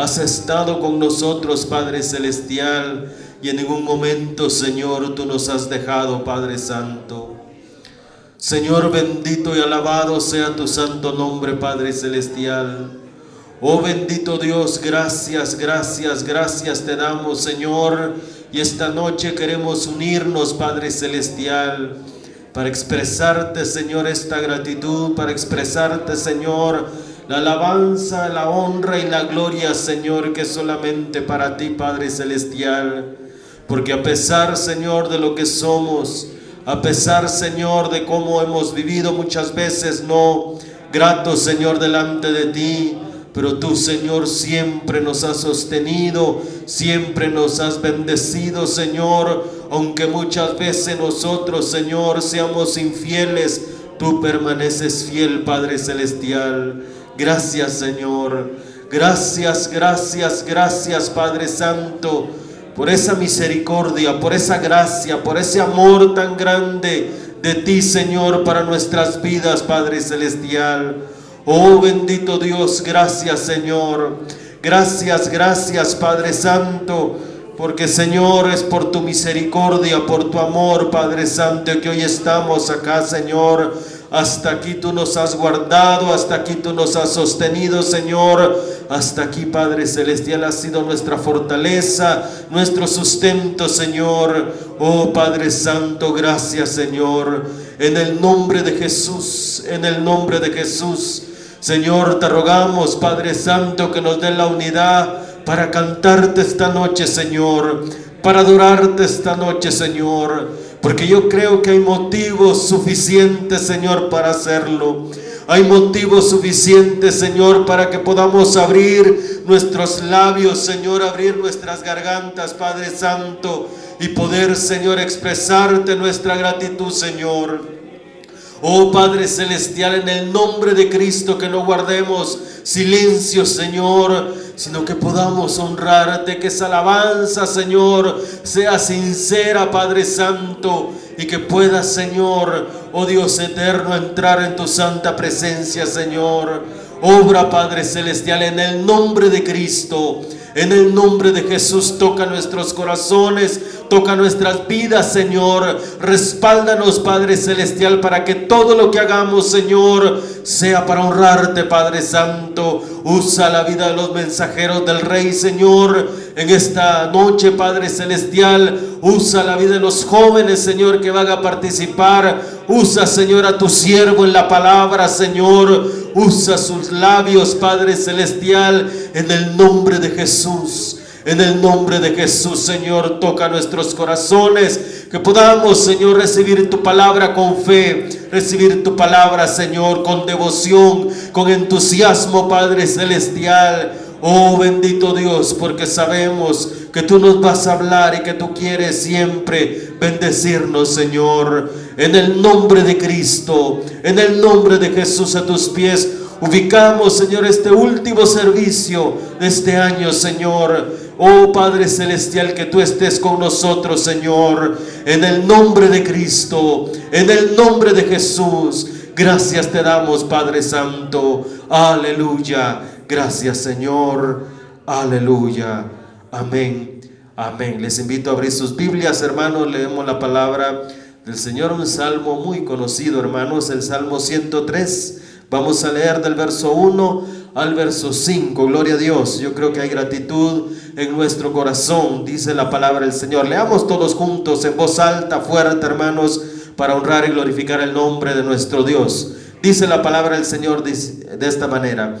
Has estado con nosotros, Padre Celestial, y en ningún momento, Señor, tú nos has dejado, Padre Santo. Señor bendito y alabado sea tu santo nombre, Padre Celestial. Oh bendito Dios, gracias, gracias, gracias te damos, Señor. Y esta noche queremos unirnos, Padre Celestial, para expresarte, Señor, esta gratitud, para expresarte, Señor, la alabanza, la honra y la gloria, Señor, que solamente para ti, Padre Celestial. Porque a pesar, Señor, de lo que somos, a pesar, Señor, de cómo hemos vivido muchas veces no gratos, Señor, delante de ti, pero tú, Señor, siempre nos has sostenido, siempre nos has bendecido, Señor, aunque muchas veces nosotros, Señor, seamos infieles, tú permaneces fiel, Padre Celestial. Gracias, Señor. Gracias, gracias, gracias, Padre Santo por esa misericordia, por esa gracia, por ese amor tan grande de ti, Señor, para nuestras vidas, Padre Celestial. Oh bendito Dios, gracias, Señor. Gracias, gracias, Padre Santo. Porque Señor es por tu misericordia, por tu amor, Padre Santo, que hoy estamos acá, Señor hasta aquí tú nos has guardado, hasta aquí tú nos has sostenido, Señor. Hasta aquí, Padre Celestial, ha sido nuestra fortaleza, nuestro sustento, Señor. Oh Padre Santo, gracias, Señor. En el nombre de Jesús, en el nombre de Jesús. Señor, te rogamos, Padre Santo, que nos dé la unidad para cantarte esta noche, Señor. Para adorarte esta noche, Señor porque yo creo que hay motivos suficientes, Señor, para hacerlo. Hay motivos suficientes, Señor, para que podamos abrir nuestros labios, Señor, abrir nuestras gargantas, Padre Santo, y poder, Señor, expresarte nuestra gratitud, Señor. Oh Padre Celestial, en el nombre de Cristo, que no guardemos silencio, Señor, sino que podamos honrarte, que esa alabanza, Señor, sea sincera, Padre Santo, y que pueda, Señor, oh Dios eterno, entrar en tu santa presencia, Señor. Obra, Padre Celestial, en el nombre de Cristo. En el nombre de Jesús toca nuestros corazones, toca nuestras vidas, Señor. Respáldanos, Padre Celestial, para que todo lo que hagamos, Señor, sea para honrarte, Padre Santo. Usa la vida de los mensajeros del Rey, Señor, en esta noche, Padre Celestial. Usa la vida de los jóvenes, Señor, que van a participar. Usa, Señor, a tu siervo en la palabra, Señor. Usa sus labios, Padre Celestial, en el nombre de Jesús. En el nombre de Jesús, Señor, toca nuestros corazones. Que podamos, Señor, recibir tu palabra con fe. Recibir tu palabra, Señor, con devoción, con entusiasmo, Padre Celestial. Oh bendito Dios, porque sabemos que tú nos vas a hablar y que tú quieres siempre bendecirnos, Señor. En el nombre de Cristo, en el nombre de Jesús a tus pies, ubicamos, Señor, este último servicio de este año, Señor. Oh Padre Celestial, que tú estés con nosotros, Señor, en el nombre de Cristo, en el nombre de Jesús. Gracias te damos, Padre Santo. Aleluya. Gracias, Señor. Aleluya. Amén. Amén. Les invito a abrir sus Biblias, hermanos. Leemos la palabra del Señor, un salmo muy conocido, hermanos, el Salmo 103. Vamos a leer del verso 1 al verso 5. Gloria a Dios. Yo creo que hay gratitud en nuestro corazón, dice la palabra del Señor. Leamos todos juntos en voz alta, fuerte, hermanos, para honrar y glorificar el nombre de nuestro Dios. Dice la palabra del Señor de esta manera.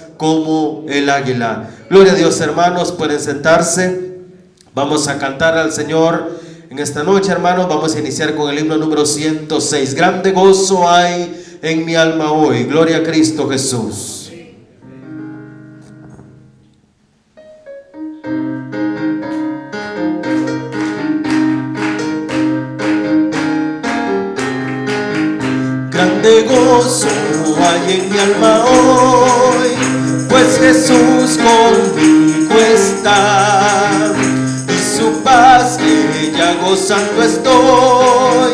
como el águila. Gloria a Dios, hermanos, pueden sentarse. Vamos a cantar al Señor en esta noche, hermanos. Vamos a iniciar con el himno número 106. Grande gozo hay en mi alma hoy. Gloria a Cristo Jesús. Grande gozo hay en mi alma hoy Jesús conmigo está. Y su paz que ya gozando estoy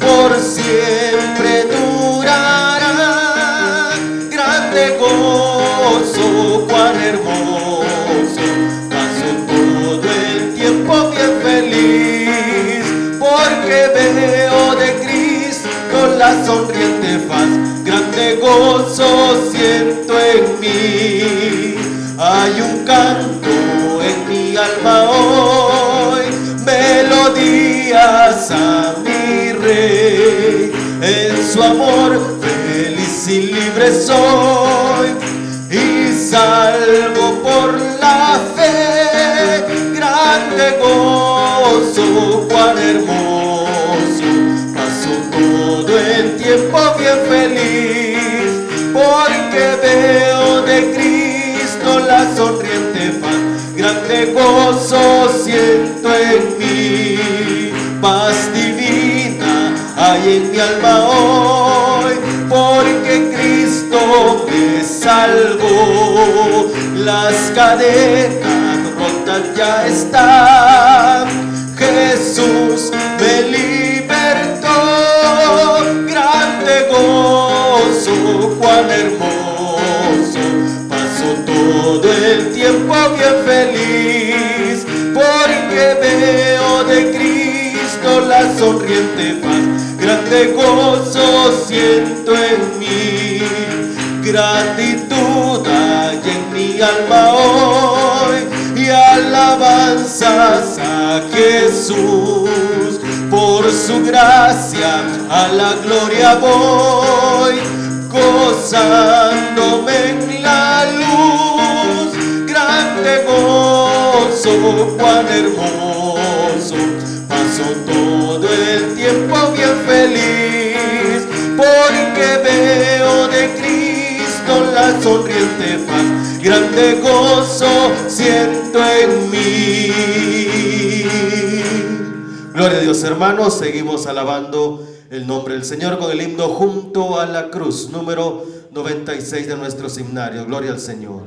por siempre durará. Grande gozo, cuán hermoso, paso todo el tiempo bien feliz. Porque veo de Cristo la sonriente faz, grande gozo Hay un canto en mi alma hoy, melodías a mi rey. En su amor feliz y libre soy porque veo de Cristo la sonriente paz. Grande gozo siento en mí, paz divina hay en mi alma hoy, porque Cristo me salvó. Las cadenas rotas ya están, Jesús la sonriente paz. Grande gozo siento en mí. Gratitud hay en mi alma hoy. Y alabanzas a Jesús. Por su gracia a la gloria voy. Gozándome en la luz, grande gozo, cuán hermoso, Grande gozo siento en mí. Gloria a Dios, hermanos, seguimos alabando el nombre del Señor con el himno junto a la cruz, número 96 de nuestro seminario. Gloria al Señor.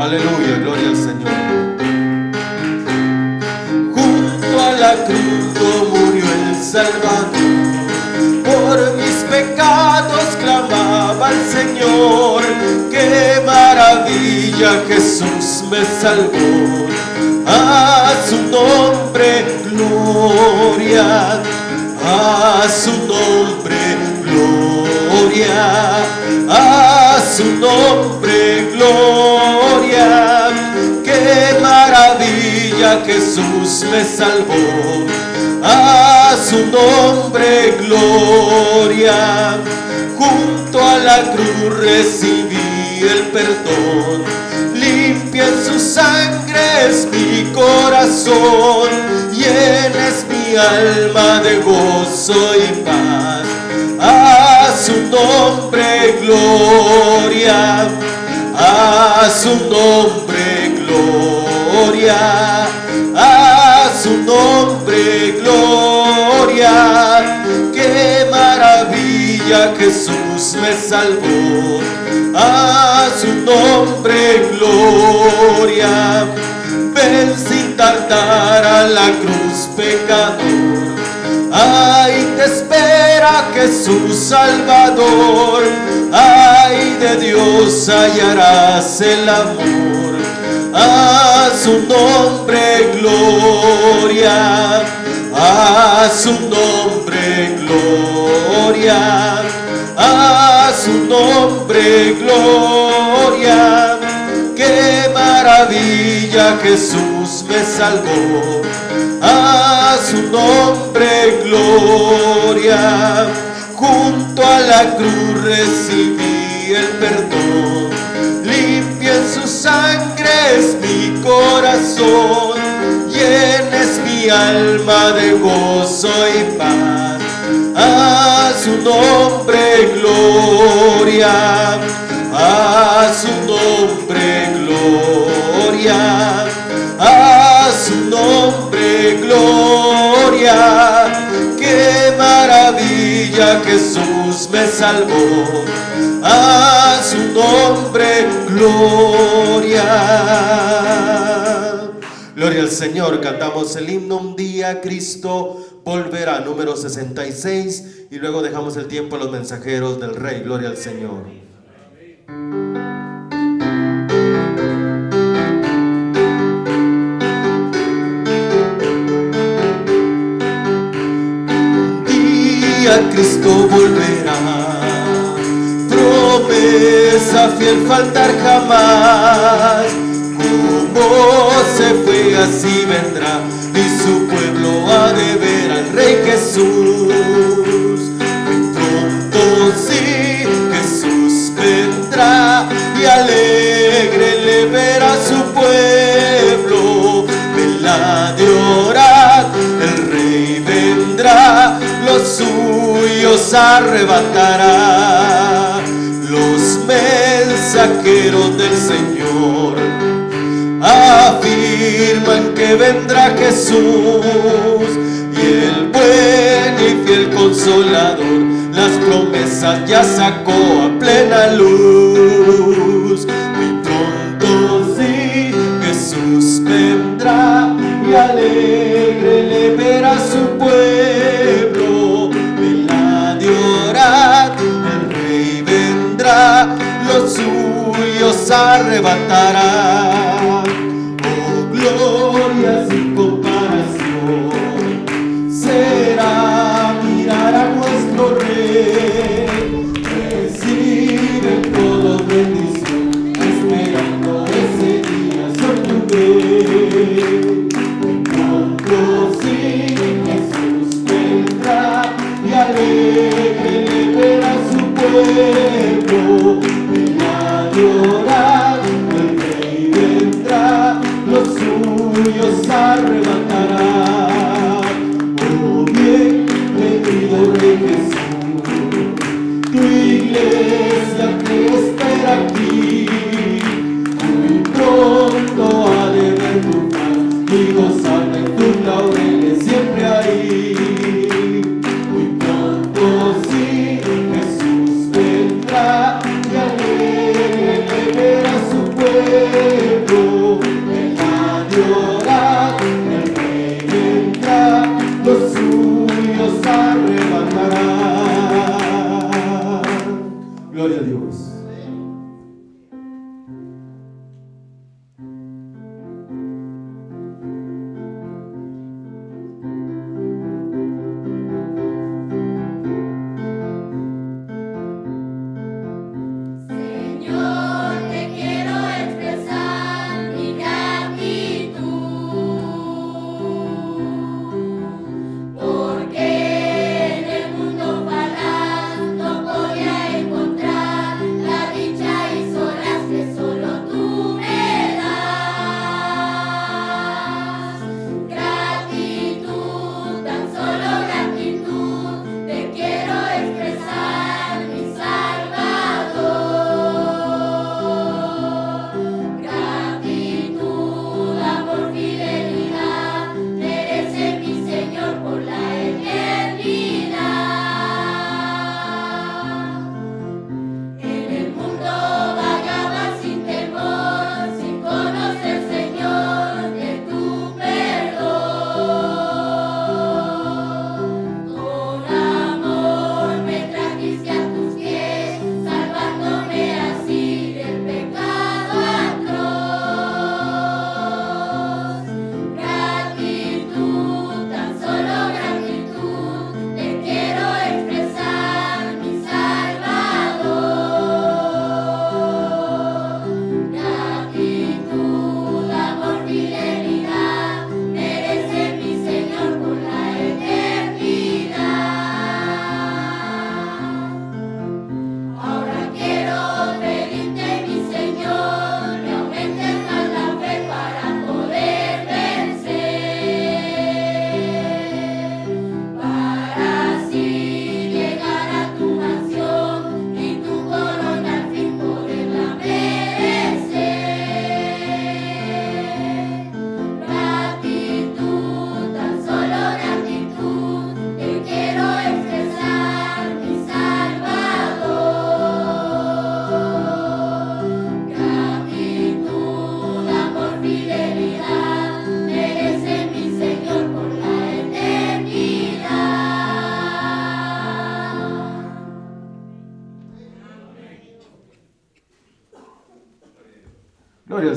Aleluya, gloria al Señor. Junto a la cruz murió maravilla Jesús me salvó. A su nombre gloria, a su nombre gloria, a su nombre gloria. Qué maravilla Jesús me salvó, a su nombre gloria. Junto a la cruz recibí el perdón en su sangre es mi corazón, llenes mi alma de gozo y paz. A su nombre gloria, a su nombre gloria, a su nombre gloria. Qué maravilla Jesús me salvó a su nombre gloria. Ven sin tardar a la cruz pecador. Ay, te espera Jesús Salvador. Ay, de Dios hallarás el amor. A su nombre gloria. A su nombre gloria a su nombre gloria. Qué maravilla Jesús me salvó, a su nombre gloria. Junto a la cruz recibí el perdón, limpia en su sangre es mi corazón, llenes mi alma de gozo y paz a su nombre gloria, a su nombre gloria, a su nombre gloria. Qué maravilla Jesús me salvó, a su nombre gloria. Gloria al Señor, cantamos el himno un día Cristo volverá, número 66, y luego dejamos el tiempo a los mensajeros del Rey. Gloria al Señor. Cristo volverá. Promesa fiel faltar jamás. Como se fue así vendrá y su pueblo ha de ver al Rey Jesús. Muy pronto sí Jesús vendrá y alegre le verá su pueblo. Vela de orar, el Rey vendrá, los suyos arrebatará. Los mensajeros del Señor afirman que vendrá Jesús y el buen y fiel consolador las promesas ya sacó a plena luz. Muy pronto sí Jesús vendrá y alegre le verá su pueblo. Vela de orar, el rey vendrá, los suyos arrebatará.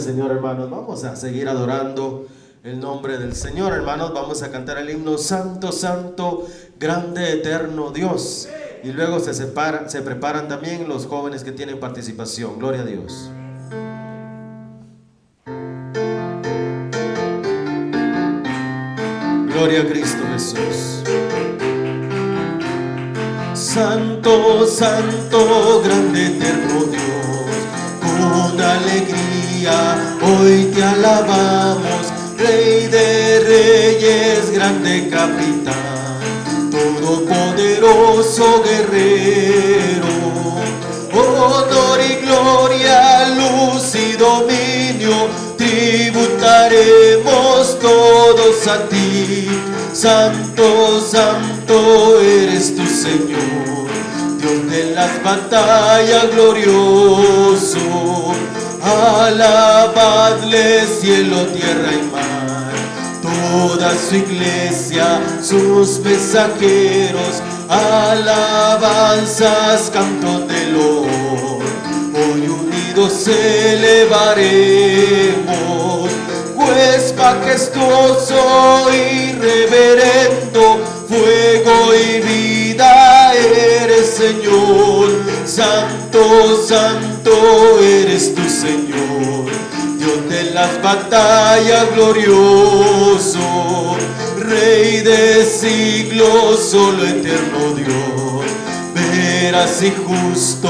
Señor, hermanos. Vamos a seguir adorando el nombre del Señor, hermanos. Vamos a cantar el himno Santo, Santo, Grande, Eterno Dios. Y luego se, separa, se preparan también los jóvenes que tienen participación. Gloria a Dios. Gloria a Cristo Jesús. Santo, santo, grande, eterno Dios, con alegría hoy te alabamos, Rey de reyes, grande capitán, todopoderoso guerrero, honor y gloria, luz y dominio, tributaremos todos a ti. Santo, santo eres tu Señor, Dios de las batallas glorioso. Alabadle cielo, tierra y mar, toda su iglesia, sus mensajeros, alabanzas, canto de loor. Hoy unidos elevaremos, pues majestuoso y reverendo, fuego y vida eres Señor, santo, santo eres tu Señor, Dios de las batallas glorioso, Rey de siglos, solo eterno Dios veraz y justo,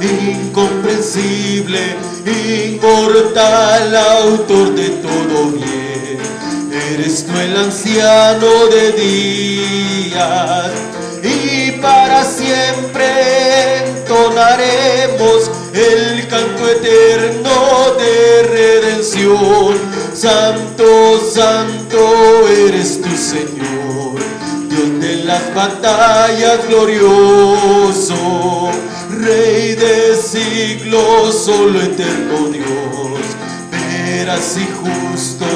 incomprensible, inmortal, autor de todo bien. Eres tú el anciano de días y para siempre entonaremos el canto eterno de redención. Santo, santo eres tu Señor. Dios de las batallas glorioso, Rey de siglos, solo eterno Dios, veraz y justo,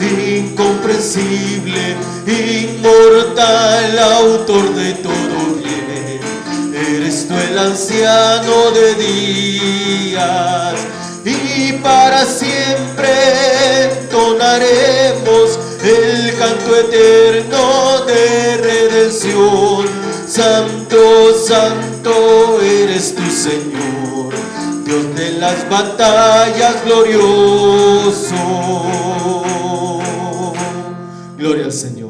incomprensible, inmortal, autor de todo bien. El anciano de días y para siempre entonaremos el canto eterno de redención. Santo, santo eres tu Señor, Dios de las batallas glorioso. Gloria al Señor.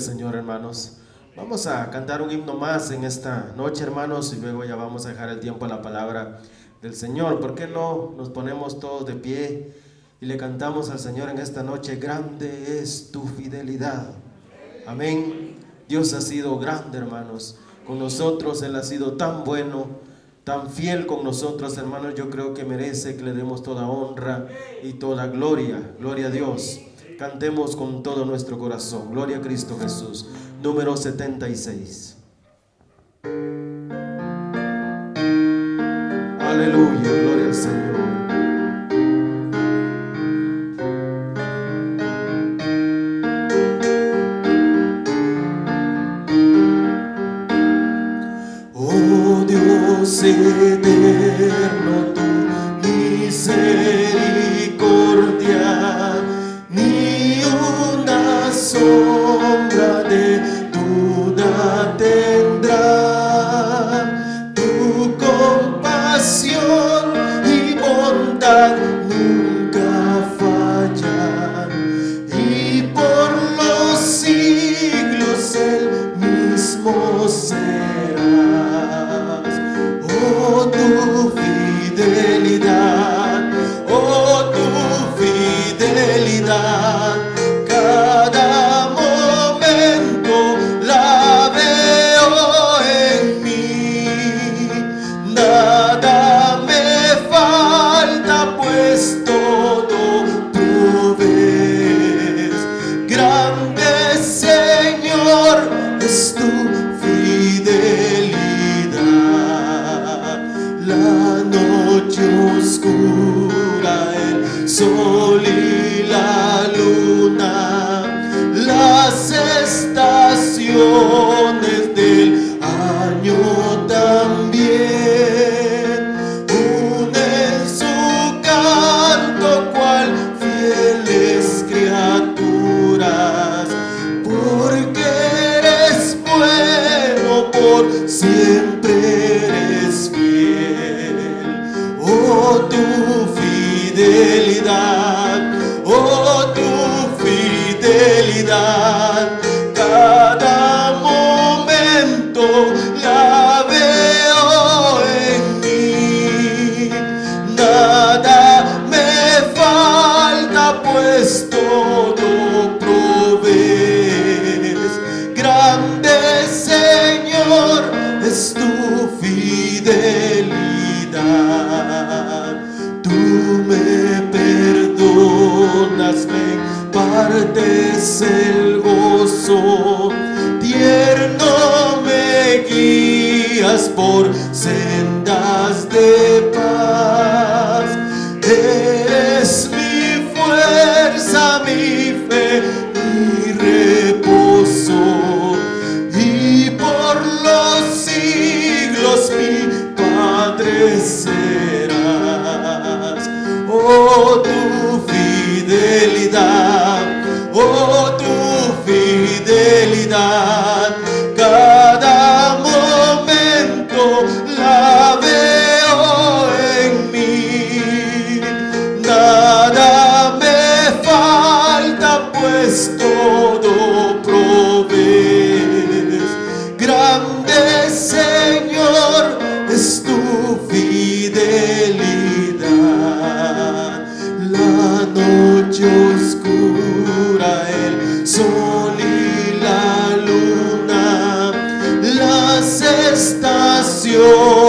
Señor, hermanos. Vamos a cantar un himno más en esta noche, hermanos, y luego ya vamos a dejar el tiempo a la palabra del Señor. ¿Por qué no nos ponemos todos de pie y le cantamos al Señor en esta noche? Grande es tu fidelidad. Amén. Dios ha sido grande, hermanos. Con nosotros Él ha sido tan bueno, tan fiel con nosotros, hermanos. Yo creo que merece que le demos toda honra y toda gloria. Gloria a Dios. Cantemos con todo nuestro corazón. Gloria a Cristo Jesús. Número 76. Aleluya, gloria al Señor. Oh Dios estaciones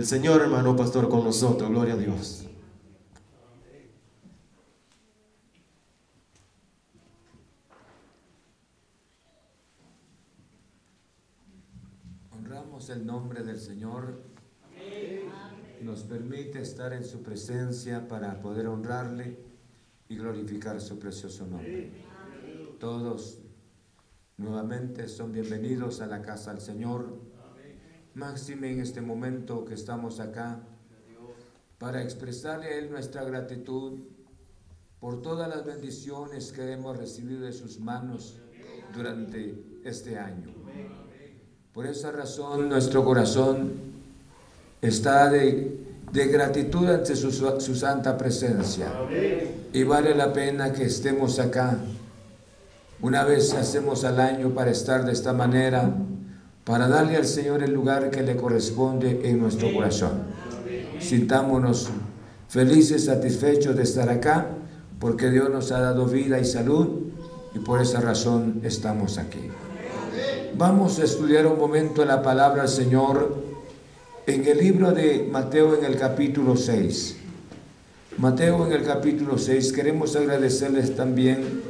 del Señor, hermano pastor, con nosotros. Gloria a Dios. Honramos el nombre del Señor. Nos permite estar en su presencia para poder honrarle y glorificar su precioso nombre. Todos nuevamente son bienvenidos a la casa del Señor máxime en este momento que estamos acá, para expresarle a Él nuestra gratitud por todas las bendiciones que hemos recibido de sus manos durante este año. Por esa razón nuestro corazón está de, gratitud ante su, su santa presencia y vale la pena que estemos acá. Una vez hacemos al año para estar de esta manera, para darle al Señor el lugar que le corresponde en nuestro corazón. Sintámonos felices, satisfechos de estar acá, porque Dios nos ha dado vida y salud y por esa razón estamos aquí. Vamos a estudiar un momento la palabra del Señor en el libro de Mateo en el capítulo 6. Mateo en el capítulo 6, queremos agradecerles también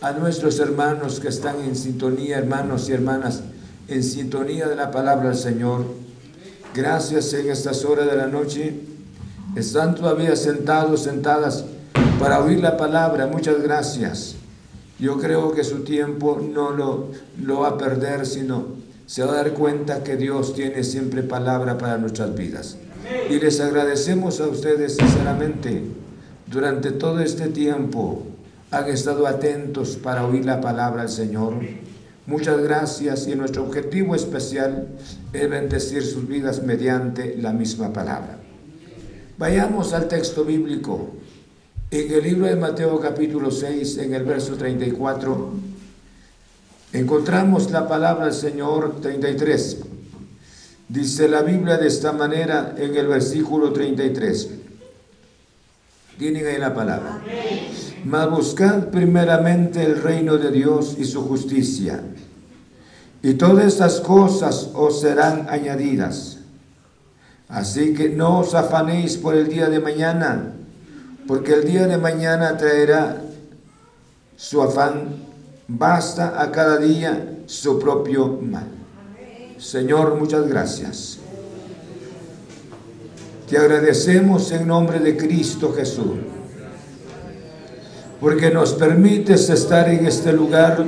a nuestros hermanos que están en sintonía, hermanos y hermanas, en sintonía de la palabra del Señor. Gracias en estas horas de la noche. Están todavía sentados, sentadas para oír la palabra. Muchas gracias. Yo creo que su tiempo no lo, lo va a perder, sino se va a dar cuenta que Dios tiene siempre palabra para nuestras vidas. Y les agradecemos a ustedes sinceramente. Durante todo este tiempo han estado atentos para oír la palabra del Señor. Muchas gracias y nuestro objetivo especial es bendecir sus vidas mediante la misma palabra. Vayamos al texto bíblico. En el libro de Mateo capítulo 6, en el verso 34, encontramos la palabra del Señor 33. Dice la Biblia de esta manera en el versículo 33. Tienen ahí la palabra. Mas buscad primeramente el reino de Dios y su justicia, y todas estas cosas os serán añadidas. Así que no os afanéis por el día de mañana, porque el día de mañana traerá su afán. Basta a cada día su propio mal. Señor, muchas gracias. Te agradecemos en nombre de Cristo Jesús, porque nos permites estar en este lugar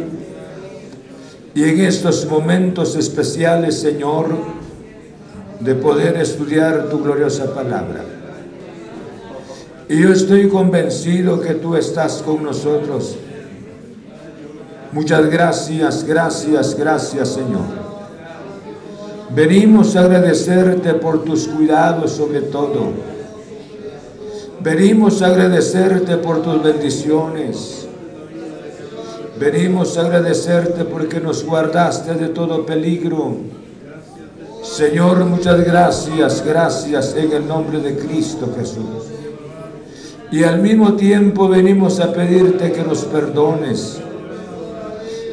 y en estos momentos especiales, Señor, de poder estudiar tu gloriosa palabra. Y yo estoy convencido que tú estás con nosotros. Muchas gracias, gracias, gracias, Señor. Venimos a agradecerte por tus cuidados sobre todo. Venimos a agradecerte por tus bendiciones. Venimos a agradecerte porque nos guardaste de todo peligro. Señor, muchas gracias, gracias en el nombre de Cristo Jesús. Y al mismo tiempo venimos a pedirte que nos perdones,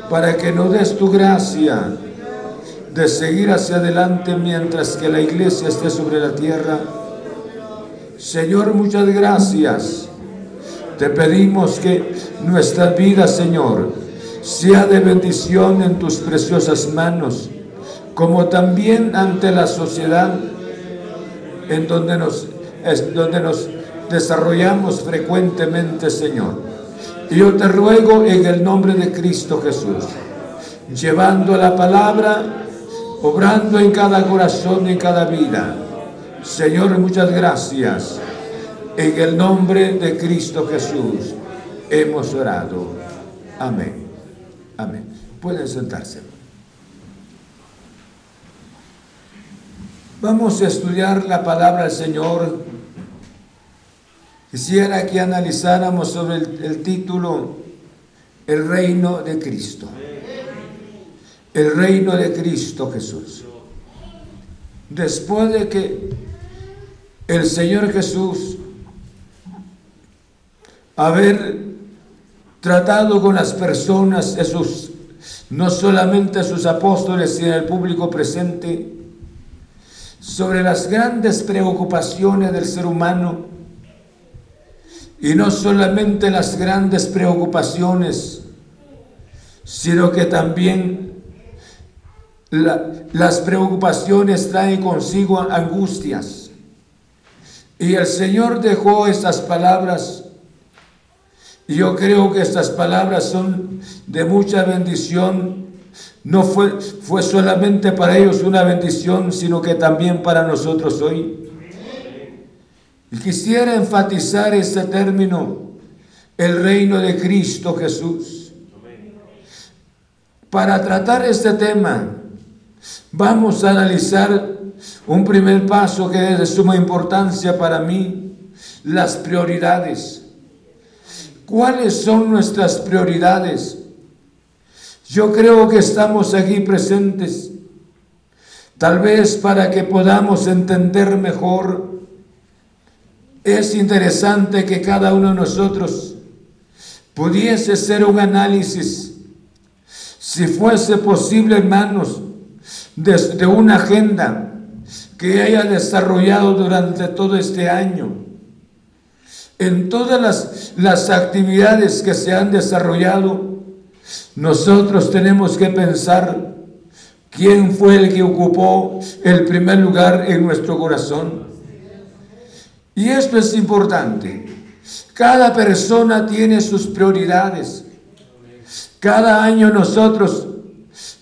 para que nos des tu gracia de seguir hacia adelante mientras que la iglesia esté sobre la tierra. Señor, muchas gracias. Te pedimos que nuestra vida, Señor, sea de bendición en tus preciosas manos, como también ante la sociedad en donde nos, desarrollamos frecuentemente, Señor. Y yo te ruego en el nombre de Cristo Jesús, llevando la palabra obrando en cada corazón, en cada vida. Señor, muchas gracias. En el nombre de Cristo Jesús hemos orado. Amén. Amén. Pueden sentarse. Vamos a estudiar la palabra del Señor. Quisiera que analizáramos sobre el, el título El reino de Cristo el reino de Cristo Jesús. Después de que el Señor Jesús haber tratado con las personas, esos no solamente a sus apóstoles, sino al público presente, sobre las grandes preocupaciones del ser humano y no solamente las grandes preocupaciones, sino que también las preocupaciones traen consigo angustias. Y el Señor dejó estas palabras. Yo creo que estas palabras son de mucha bendición. No fue, fue solamente para ellos una bendición, sino que también para nosotros hoy. Y quisiera enfatizar este término, el reino de Cristo Jesús. Para tratar este tema, vamos a analizar un primer paso que es de suma importancia para mí, las prioridades. ¿Cuáles son nuestras prioridades? Yo creo que estamos aquí presentes, tal vez para que podamos entender mejor es interesante que cada uno de nosotros pudiese ser un análisis, si fuese posible, hermanos, desde una agenda que haya desarrollado durante todo este año. En todas las, las actividades que se han desarrollado, nosotros tenemos que pensar quién fue el que ocupó el primer lugar en nuestro corazón. Y esto es importante. Cada persona tiene sus prioridades. Cada año nosotros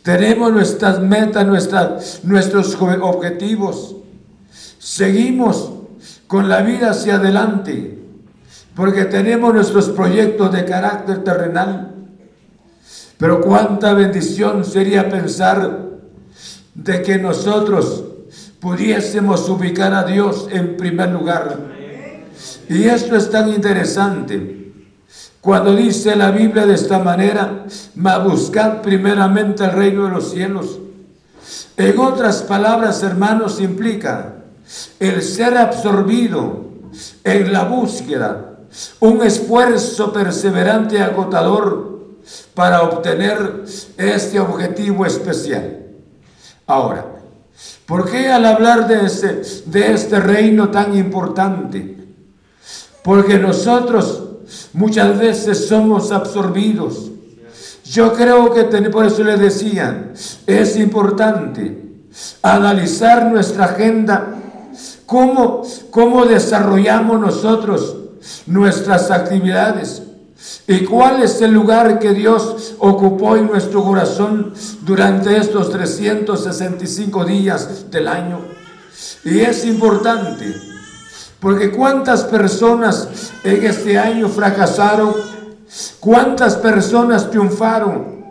tenemos nuestras metas, nuestros objetivos. Seguimos con la vida hacia adelante porque tenemos nuestros proyectos de carácter terrenal. Pero cuánta bendición sería pensar de que nosotros pudiésemos ubicar a Dios en primer lugar. Y esto es tan interesante. Cuando dice la Biblia de esta manera, ma buscad primeramente el reino de los cielos. En otras palabras, hermanos, implica el ser absorbido en la búsqueda, un esfuerzo perseverante y agotador para obtener este objetivo especial. Ahora, ¿Por qué al hablar de de este reino tan importante? Porque nosotros muchas veces somos absorbidos. Yo creo que por eso les decía, es importante analizar nuestra agenda, cómo, cómo desarrollamos nosotros nuestras actividades, ¿Y cuál es el lugar que Dios ocupó en nuestro corazón durante estos 365 días del año? Y es importante, porque cuántas personas en este año fracasaron, cuántas personas triunfaron.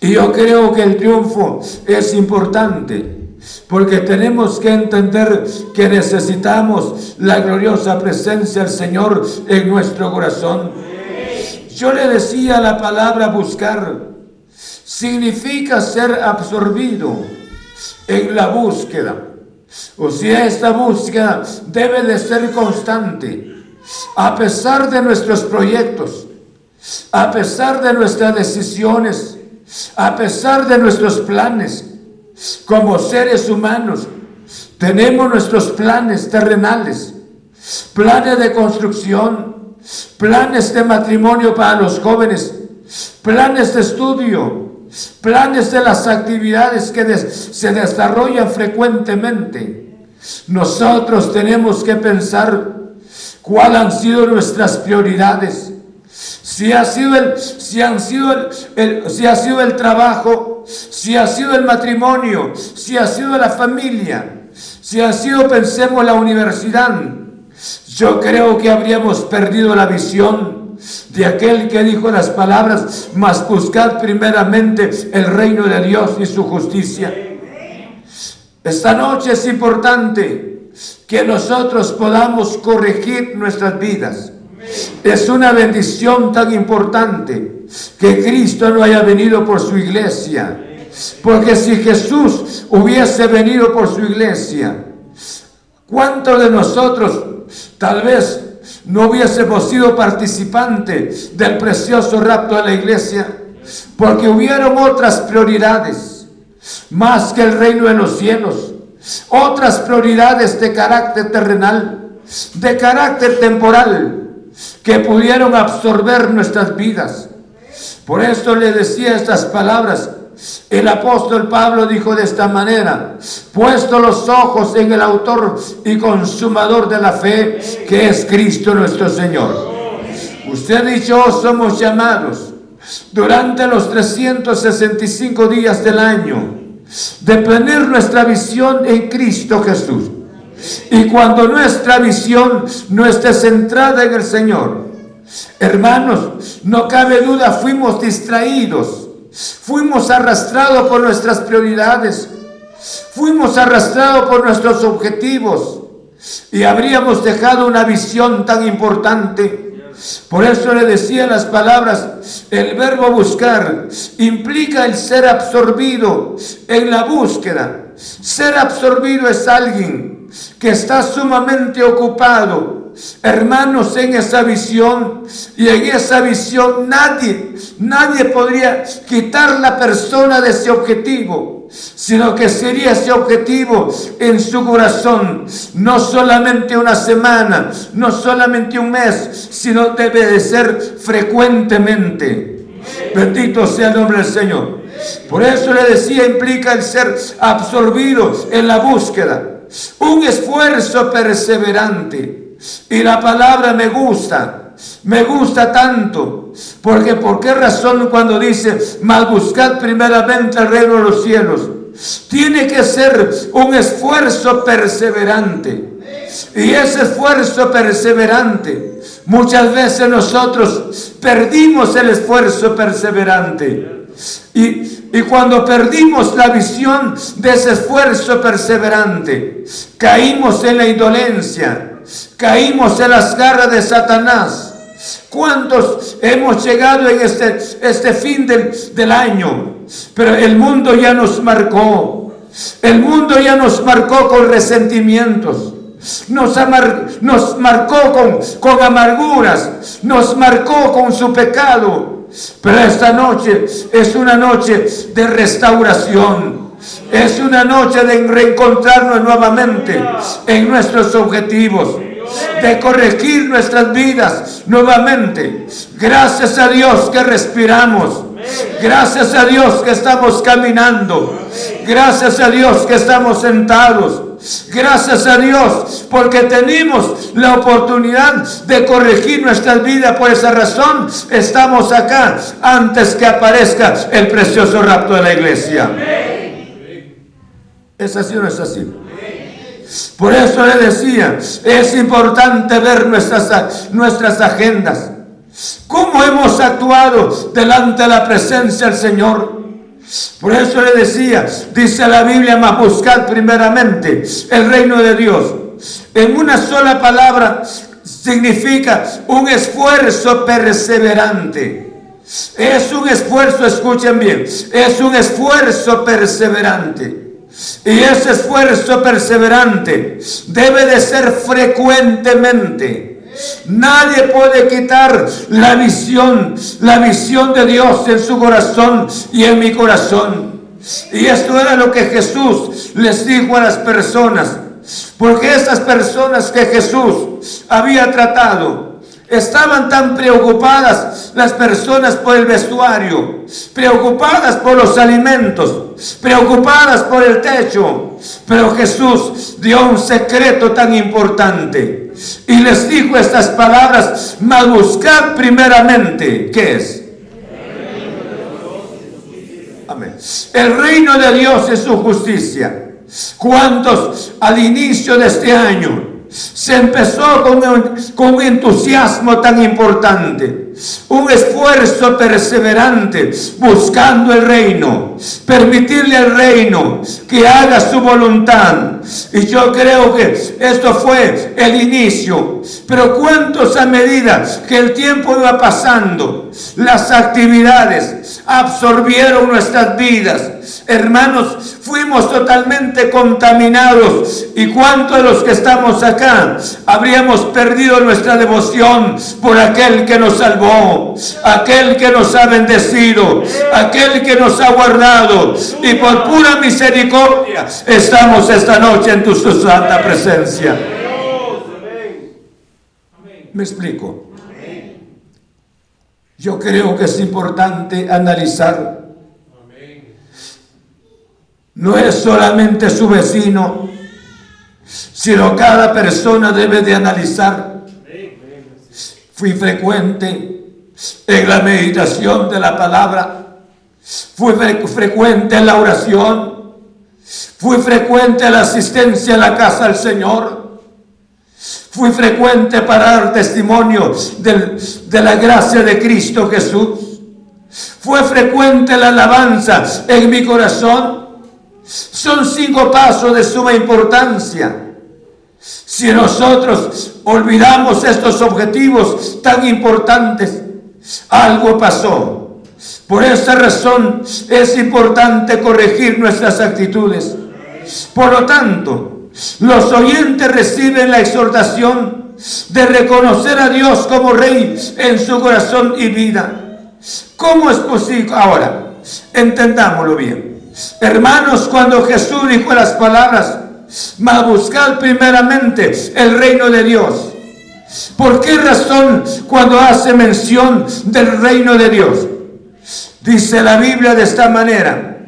Y yo creo que el triunfo es importante, porque tenemos que entender que necesitamos la gloriosa presencia del Señor en nuestro corazón. Yo le decía la palabra buscar. Significa ser absorbido en la búsqueda. O sea, esta búsqueda debe de ser constante. A pesar de nuestros proyectos, a pesar de nuestras decisiones, a pesar de nuestros planes, como seres humanos, tenemos nuestros planes terrenales, planes de construcción, planes de matrimonio para los jóvenes, planes de estudio, planes de las actividades que se desarrollan frecuentemente. Nosotros tenemos que pensar cuáles han sido nuestras prioridades. Si ha sido el, si han sido el, si ha sido el trabajo, si ha sido el matrimonio, si ha sido la familia, si ha sido, pensemos, la universidad, yo creo que habríamos perdido la visión de aquel que dijo las palabras, mas buscad primeramente el reino de Dios y su justicia. Esta noche es importante que nosotros podamos corregir nuestras vidas. Es una bendición tan importante que Cristo no haya venido por su iglesia. Porque si Jesús hubiese venido por su iglesia, ¿cuántos de nosotros Tal vez no hubiésemos sido participantes del precioso rapto de la iglesia. porque hubieron otras prioridades, más que el reino de los cielos, otras prioridades de carácter terrenal, de carácter temporal, que pudieron absorber nuestras vidas. Por eso le decía estas palabras. El apóstol Pablo dijo de esta manera, puesto los ojos en el autor y consumador de la fe, que es Cristo nuestro Señor. Usted y yo somos llamados durante los 365 días del año de poner nuestra visión en Cristo Jesús. Y cuando nuestra visión no esté centrada en el Señor, hermanos, no cabe duda, fuimos distraídos, fuimos arrastrados por nuestras prioridades, fuimos arrastrados por nuestros objetivos y habríamos dejado una visión tan importante. Por eso le decía las palabras, el verbo buscar implica el ser absorbido en la búsqueda. Ser absorbido es alguien que está sumamente ocupado, hermanos, en esa visión. Y en esa visión nadie, nadie podría quitar la persona de ese objetivo, sino que sería ese objetivo en su corazón, no solamente una semana, no solamente un mes, sino debe de ser frecuentemente. Bendito sea el nombre del Señor. Por eso le decía, implica el ser absorbido en la búsqueda un esfuerzo perseverante. Y la palabra me gusta, me gusta tanto, porque ¿por qué razón cuando dice, mal buscad primeramente el reino de los cielos? Tiene que ser un esfuerzo perseverante. Y ese esfuerzo perseverante, muchas veces nosotros perdimos el esfuerzo perseverante. Y cuando perdimos la visión de ese esfuerzo perseverante, caímos en la indolencia, caímos en las garras de Satanás. ¿Cuántos hemos llegado en este, este fin del, del año? Pero el mundo ya nos marcó. El mundo ya nos marcó con resentimientos. Nos, nos marcó con, con amarguras. Nos marcó con su pecado pero esta noche es una noche de restauración. Es una noche de reencontrarnos nuevamente en nuestros objetivos, de corregir nuestras vidas nuevamente. Gracias a Dios que respiramos. Gracias a Dios que estamos caminando. Gracias a Dios que estamos sentados. Gracias a Dios porque tenemos la oportunidad de corregir nuestras vidas. Por esa razón estamos acá antes que aparezca el precioso rapto de la iglesia. ¿Es así o no es así? Por eso le decía, es importante ver nuestras, nuestras agendas. ¿Cómo hemos actuado delante de la presencia del Señor? Por eso le decía, dice la Biblia, más buscad primeramente el reino de Dios. En una sola palabra significa un esfuerzo perseverante. Es un esfuerzo, escuchen bien, es un esfuerzo perseverante. Y ese esfuerzo perseverante debe de ser frecuentemente. Nadie puede quitar la visión, la visión de Dios en su corazón y en mi corazón. Y esto era lo que Jesús les dijo a las personas. Porque esas personas que Jesús había tratado, Estaban tan preocupadas las personas por el vestuario, preocupadas por los alimentos, preocupadas por el techo. Pero Jesús dio un secreto tan importante y les dijo estas palabras, mas buscad primeramente, ¿qué es? Amén. El reino de Dios es su justicia. ¿Cuántos al inicio de este año se empezó con un, con entusiasmo tan importante, un esfuerzo perseverante buscando el reino, permitirle al reino que haga su voluntad. Y yo creo que esto fue el inicio. Pero cuántos a medida que el tiempo iba pasando, las actividades absorbieron nuestras vidas. Hermanos, fuimos totalmente contaminados. ¿Y cuántos de los que estamos acá habríamos perdido nuestra devoción por aquel que nos salvó? Aquel que nos ha bendecido, aquel que nos ha guardado. Y por pura misericordia estamos esta noche en tu santa presencia. ¿Me explico? Yo creo que es importante analizar. No es solamente su vecino, sino cada persona debe de analizar. Fui frecuente en la meditación de la palabra, fui frecuente en la oración, fui frecuente en la asistencia a la casa del Señor, fui frecuente para dar testimonio de la gracia de Cristo Jesús, fue frecuente la alabanza en mi corazón. Son cinco pasos de suma importancia si nosotros olvidamos estos objetivos tan importantes, algo pasó. Por esa razón es importante corregir nuestras actitudes. Por lo tanto, los oyentes reciben la exhortación de reconocer a Dios como Rey en su corazón y vida. ¿Cómo es posible? Ahora, entendámoslo bien. Hermanos, cuando Jesús dijo las palabras, mas buscar primeramente el reino de Dios. ¿Por qué razón cuando hace mención del reino de Dios? Dice la Biblia de esta manera,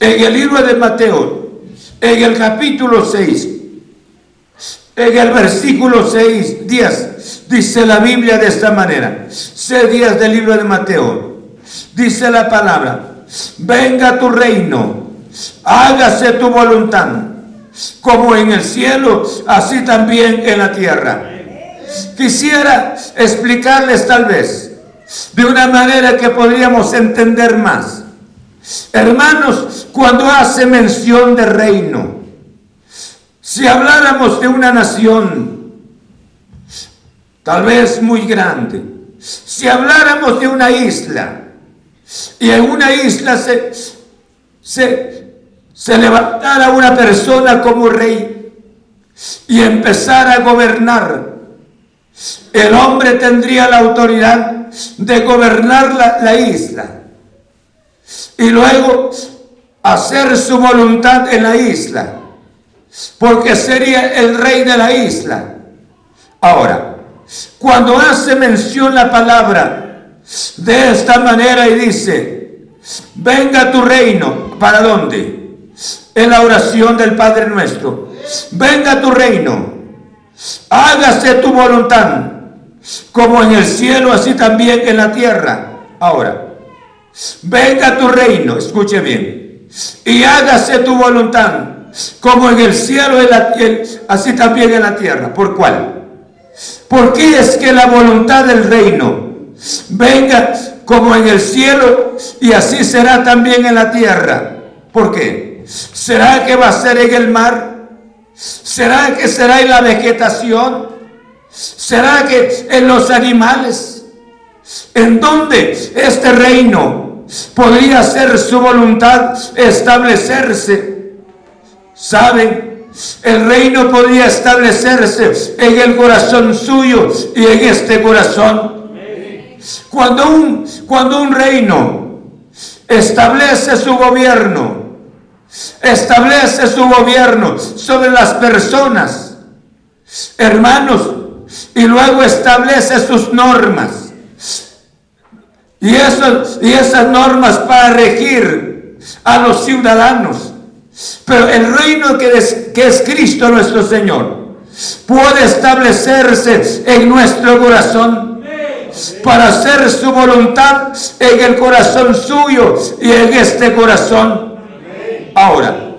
en el libro de Mateo, en el capítulo 6, en el versículo 6, 10, dice la Biblia de esta manera, 6 días del libro de Mateo, dice la palabra, venga tu reino, hágase tu voluntad como en el cielo, así también en la tierra. Quisiera explicarles tal vez de una manera que podríamos entender más. Hermanos, cuando hace mención de reino, si habláramos de una nación, tal vez muy grande, si habláramos de una isla, y en una isla se, se se levantara una persona como rey y empezara a gobernar, el hombre tendría la autoridad de gobernar la, isla y luego hacer su voluntad en la isla, porque sería el rey de la isla. Ahora, cuando hace mención la palabra de esta manera y dice, venga tu reino, ¿para dónde? en la oración del Padre nuestro. Venga tu reino, hágase tu voluntad, como en el cielo, así también en la tierra. Ahora, venga tu reino, escuche bien, y hágase tu voluntad, como en el cielo, así también en la tierra. ¿Por cuál? Porque es que la voluntad del reino venga como en el cielo y así será también en la tierra. ¿Por qué? ¿Será que va a ser en el mar? ¿Será que será en la vegetación? ¿Será que en los animales? ¿En dónde este reino podría ser su voluntad establecerse? ¿Saben? El reino podría establecerse en el corazón suyo y en este corazón. Cuando un, cuando un reino establece su gobierno, establece su gobierno sobre las personas, hermanos, y luego establece sus normas. Y, y esas normas para regir a los ciudadanos. Pero el reino que es, que es Cristo nuestro Señor puede establecerse en nuestro corazón para hacer su voluntad en el corazón suyo y en este corazón. Ahora,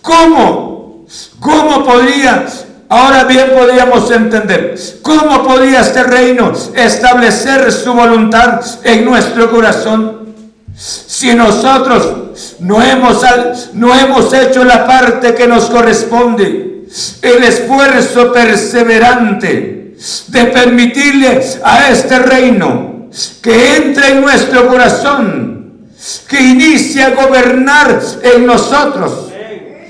¿cómo? ¿Cómo podría, ahora bien podríamos entender, cómo podría este reino establecer su voluntad en nuestro corazón? Si nosotros no hemos, no hemos hecho la parte que nos corresponde, el esfuerzo perseverante de permitirle a este reino que entre en nuestro corazón que inicia a gobernar en nosotros.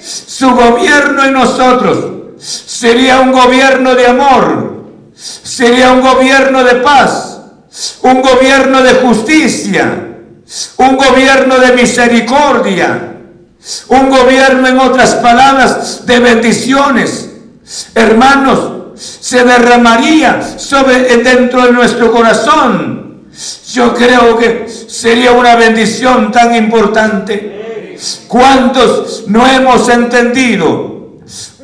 Su gobierno en nosotros sería un gobierno de amor, sería un gobierno de paz, un gobierno de justicia, un gobierno de misericordia, un gobierno, en otras palabras, de bendiciones. Hermanos, se derramaría sobre dentro de nuestro corazón. Yo creo que sería una bendición tan importante. ¿Cuántos no hemos entendido?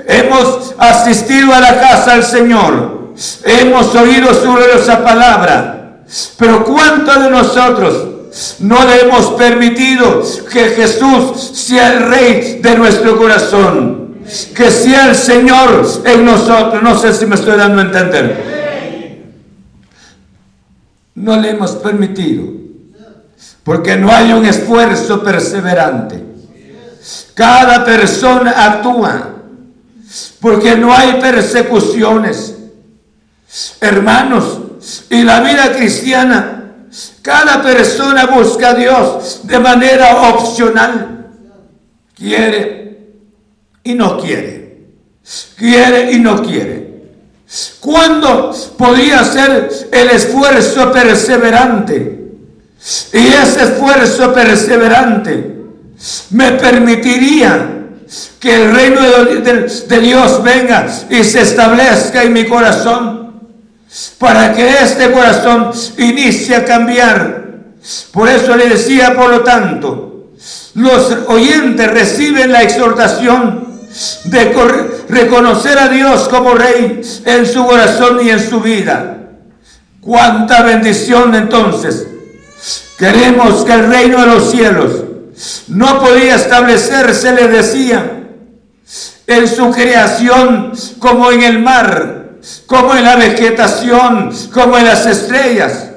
Hemos asistido a la casa del Señor. Hemos oído su gloriosa palabra. Pero ¿cuántos de nosotros no le hemos permitido que Jesús sea el rey de nuestro corazón. Que sea el Señor en nosotros. No sé si me estoy dando a entender. No le hemos permitido. Porque no hay un esfuerzo perseverante. Cada persona actúa. Porque no hay persecuciones. Hermanos, y la vida cristiana cada persona busca a Dios de manera opcional. Quiere y no quiere. Quiere y no quiere. ¿Cuándo podría ser el esfuerzo perseverante? Y ese esfuerzo perseverante me permitiría que el reino de, Dios venga y se establezca en mi corazón para que este corazón inicie a cambiar. Por eso le decía, por lo tanto, los oyentes reciben la exhortación de reconocer a Dios como Rey en su corazón y en su vida. Cuánta bendición entonces. Queremos que el reino de los cielos no podía establecerse, le decía, en su creación como en el mar, como en la vegetación, como en las estrellas,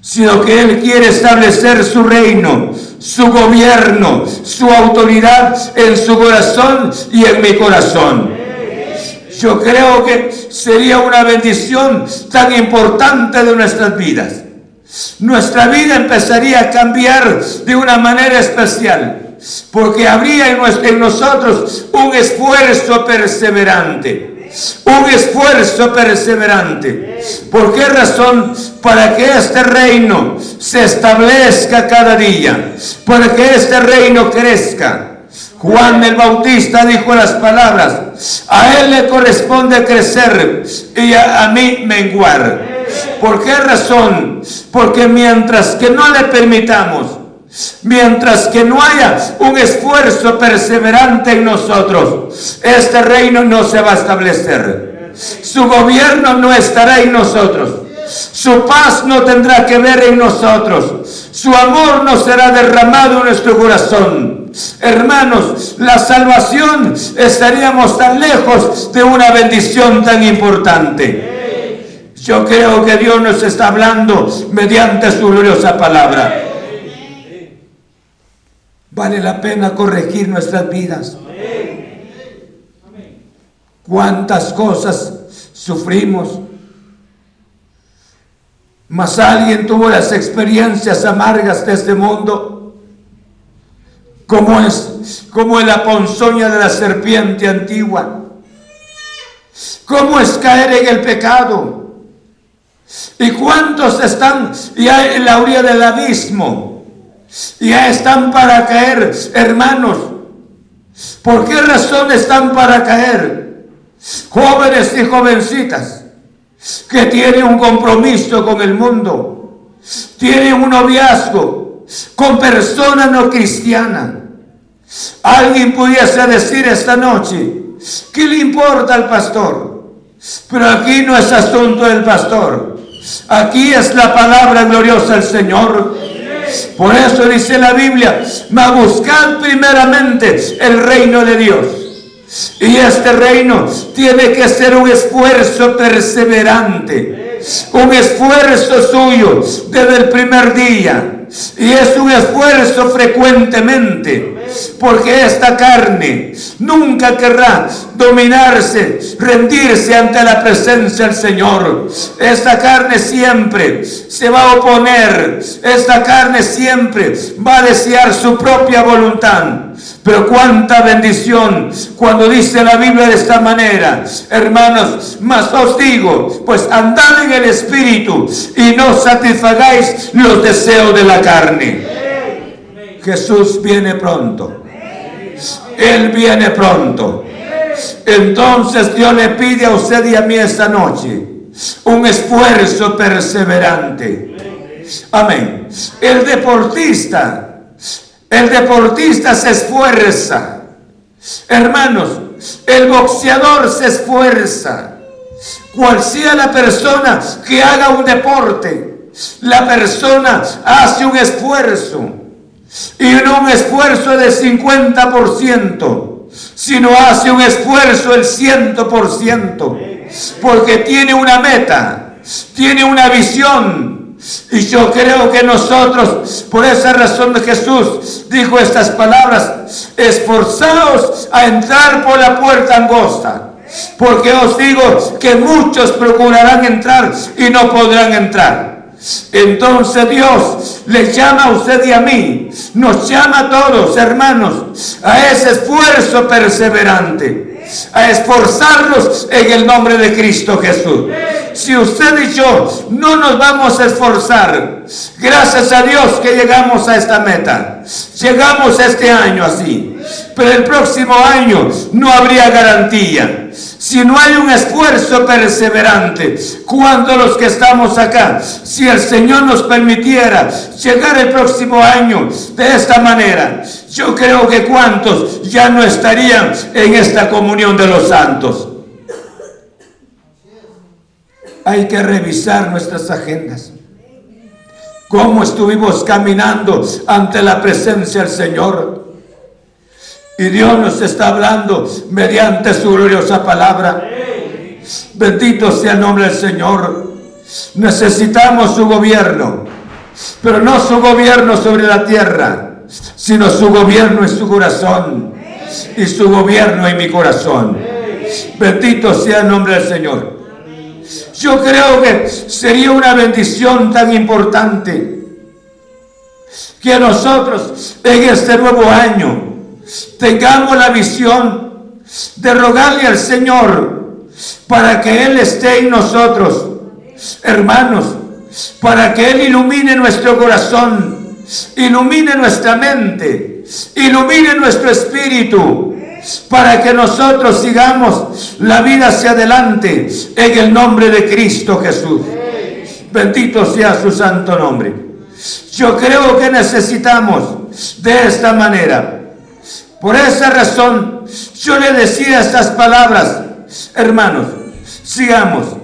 sino que Él quiere establecer su reino, su gobierno, su autoridad en su corazón y en mi corazón. Yo creo que sería una bendición tan importante de nuestras vidas. Nuestra vida empezaría a cambiar de una manera especial, porque habría en nosotros un esfuerzo perseverante un esfuerzo perseverante. ¿Por qué razón? Para que este reino se establezca cada día, para que este reino crezca. Juan el Bautista dijo las palabras, a él le corresponde crecer y a, a mí menguar. ¿Por qué razón? Porque mientras que no le permitamos Mientras que no haya un esfuerzo perseverante en nosotros, este reino no se va a establecer. Su gobierno no estará en nosotros. Su paz no tendrá que ver en nosotros. Su amor no será derramado en nuestro corazón. Hermanos, la salvación estaríamos tan lejos de una bendición tan importante. Yo creo que Dios nos está hablando mediante su gloriosa palabra. Vale la pena corregir nuestras vidas. Cuántas cosas sufrimos. Mas alguien tuvo las experiencias amargas de este mundo. Como es, como la ponzoña de la serpiente antigua. Cómo es caer en el pecado. Y cuántos están ya en la orilla del abismo ya están para caer, hermanos. ¿Por qué razón están para caer? Jóvenes y jovencitas que tienen un compromiso con el mundo, tienen un noviazgo con personas no cristianas. Alguien pudiese decir esta noche, ¿qué le importa al pastor? Pero aquí no es asunto del pastor. Aquí es la palabra gloriosa del Señor por eso dice la Biblia, ma buscad primeramente el reino de Dios. Y este reino tiene que ser un esfuerzo perseverante, un esfuerzo suyo desde el primer día. Y es un esfuerzo frecuentemente. Porque esta carne nunca querrá dominarse, rendirse ante la presencia del Señor. Esta carne siempre se va a oponer, esta carne siempre va a desear su propia voluntad. Pero cuánta bendición cuando dice la Biblia de esta manera, hermanos, más os digo, pues andad en el Espíritu y no satisfagáis los deseos de la carne. Jesús viene pronto. Él viene pronto. Entonces Dios le pide a usted y a mí esta noche un esfuerzo perseverante. Amén. El deportista el deportista se esfuerza. Hermanos, el boxeador se esfuerza. Cual sea la persona que haga un deporte, la persona hace un esfuerzo. Y no un esfuerzo de 50%, sino hace un esfuerzo el 100%. Porque tiene una meta, tiene una visión, y yo creo que nosotros, por esa razón de Jesús, dijo estas palabras, esforzaos a entrar por la puerta angosta. Porque os digo que muchos procurarán entrar y no podrán entrar. Entonces Dios le llama a usted y a mí, nos llama a todos, hermanos, a ese esfuerzo perseverante, a esforzarnos en el nombre de Cristo Jesús. Si usted y yo no nos vamos a esforzar, gracias a Dios que llegamos a esta meta. Llegamos este año así, pero el próximo año no habría garantía. Si no hay un esfuerzo perseverante, cuando los que estamos acá, si el Señor nos permitiera llegar el próximo año de esta manera, yo creo que cuantos ya no estarían en esta comunión de los santos hay que revisar nuestras agendas. Cómo estuvimos caminando ante la presencia del Señor. Y Dios nos está hablando mediante su gloriosa palabra. Bendito sea el nombre del Señor. Necesitamos su gobierno, pero no su gobierno sobre la tierra, sino su gobierno en su corazón y su gobierno en mi corazón. Bendito sea el nombre del Señor. Yo creo que sería una bendición tan importante que nosotros en este nuevo año tengamos la visión de rogarle al Señor para que Él esté en nosotros, hermanos, para que Él ilumine nuestro corazón, ilumine nuestra mente, ilumine nuestro espíritu para que nosotros sigamos la vida hacia adelante en el nombre de Cristo Jesús. Bendito sea su santo nombre. Yo creo que necesitamos de esta manera. Por esa razón, yo le decía estas palabras, hermanos, sigamos.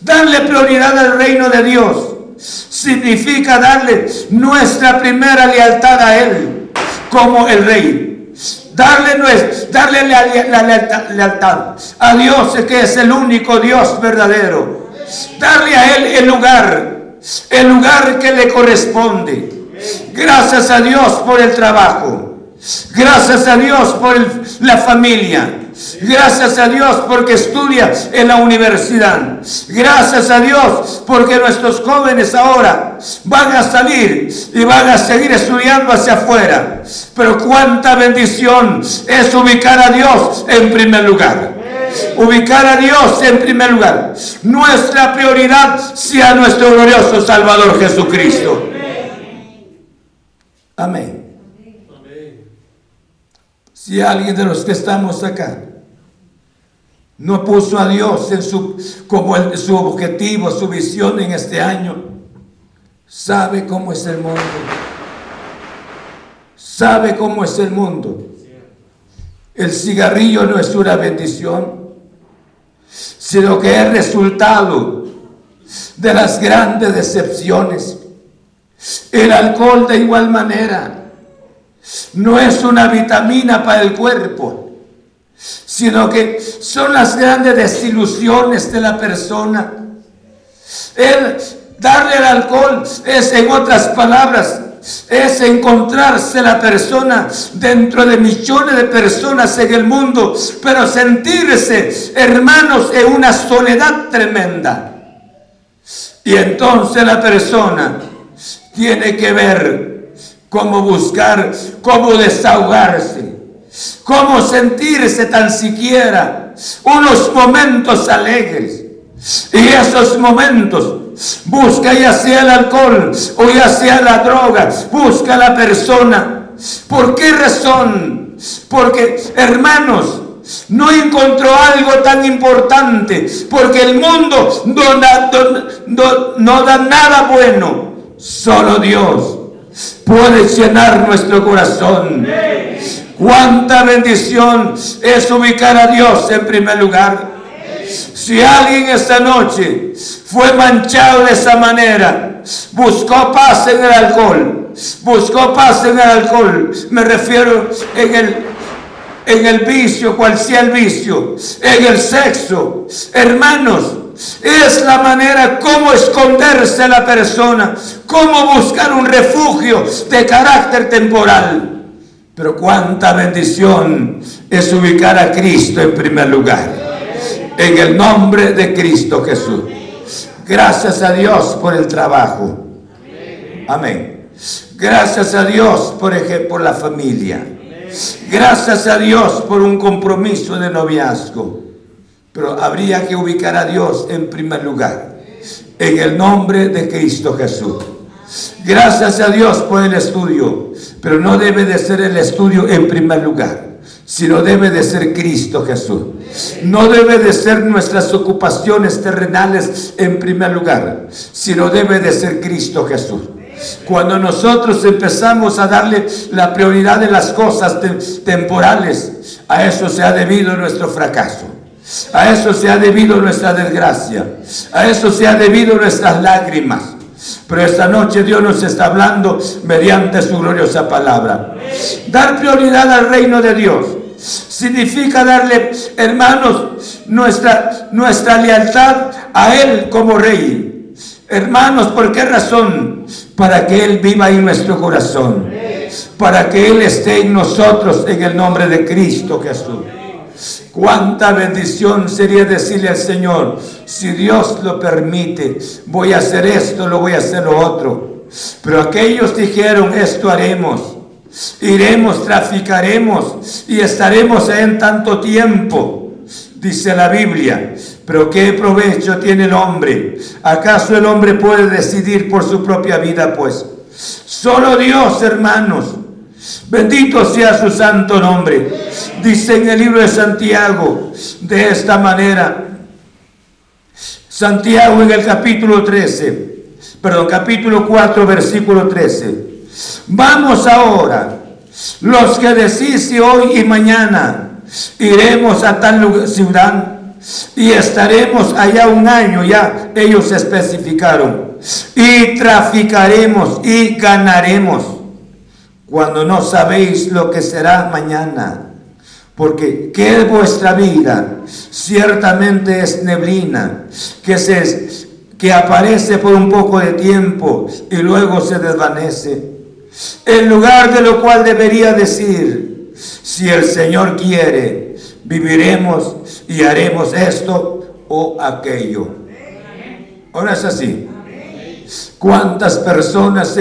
Darle prioridad al reino de Dios significa darle nuestra primera lealtad a Él como el rey Darle, darle la, lealtad a Dios que es el único Dios verdadero. Darle a Él el lugar, el lugar que le corresponde. Gracias a Dios por el trabajo. Gracias a Dios por la familia. Gracias a Dios porque estudia en la universidad. Gracias a Dios porque nuestros jóvenes ahora van a salir y van a seguir estudiando hacia afuera. Pero cuánta bendición es ubicar a Dios en primer lugar. Ubicar a Dios en primer lugar. Nuestra prioridad sea nuestro glorioso Salvador Jesucristo. Amén. Si alguien de los que estamos acá no puso a Dios en su, como su objetivo, su visión en este año, sabe cómo es el mundo. Sabe cómo es el mundo. El cigarrillo no es una bendición, sino que es resultado de las grandes decepciones. El alcohol de igual manera no es una vitamina para el cuerpo, sino que son las grandes desilusiones de la persona. El darle el alcohol es, en otras palabras, es encontrarse la persona dentro de millones de personas en el mundo, pero sentirse, hermanos, en una soledad tremenda. Y entonces la persona tiene que ver cómo buscar, cómo desahogarse, cómo sentirse tan siquiera unos momentos alegres. Y esos momentos busca ya sea el alcohol o ya sea la droga, busca la persona. ¿Por qué razón? Porque, hermanos, no encontró algo tan importante, porque el mundo no da, no, da nada bueno, solo Dios puede llenar nuestro corazón. Cuánta bendición es ubicar a Dios en primer lugar. Si alguien esta noche fue manchado de esa manera, buscó paz en el alcohol, buscó paz en el alcohol, me refiero en el en el vicio, cual sea el vicio, en el sexo. Hermanos, es la manera como esconderse la persona, cómo buscar un refugio de carácter temporal. Pero cuánta bendición es ubicar a Cristo en primer lugar. En el nombre de Cristo Jesús. Gracias a Dios por el trabajo. Amén. Gracias a Dios por, por la familia. Gracias a Dios por un compromiso de noviazgo. Pero habría que ubicar a Dios en primer lugar. En el nombre de Cristo Jesús. Gracias a Dios por el estudio. Pero no debe de ser el estudio en primer lugar sino debe de ser Cristo Jesús. No debe de ser nuestras ocupaciones terrenales en primer lugar, sino debe de ser Cristo Jesús. Cuando nosotros empezamos a darle la prioridad de las cosas temporales, a eso se ha debido nuestro fracaso. A eso se ha debido nuestra desgracia. A eso se ha debido nuestras lágrimas. Pero esta noche Dios nos está hablando mediante su gloriosa palabra. Dar prioridad al reino de Dios significa darle, hermanos, nuestra, nuestra lealtad a Él como rey. Hermanos, ¿por qué razón? Para que Él viva en nuestro corazón. Para que Él esté en nosotros en el nombre de Cristo Jesús. Cuánta bendición sería decirle al Señor, si Dios lo permite, voy a hacer esto, lo voy a hacer lo otro. Pero aquellos dijeron, esto haremos. Iremos, traficaremos y estaremos en tanto tiempo, dice la Biblia. Pero ¿qué provecho tiene el hombre? ¿Acaso el hombre puede decidir por su propia vida? Pues solo Dios, hermanos. Bendito sea su santo nombre. Dice en el libro de Santiago de esta manera. Santiago en el capítulo 13, perdón, capítulo 4, versículo 13. Vamos ahora, los que decís hoy y mañana iremos a tal ciudad y estaremos allá un año, ya ellos especificaron, y traficaremos y ganaremos cuando no sabéis lo que será mañana. Porque ¿qué es vuestra vida? Ciertamente es neblina, que, se, que aparece por un poco de tiempo y luego se desvanece. En lugar de lo cual debería decir, si el Señor quiere, viviremos y haremos esto o aquello. Ahora es así. ¿Cuántas personas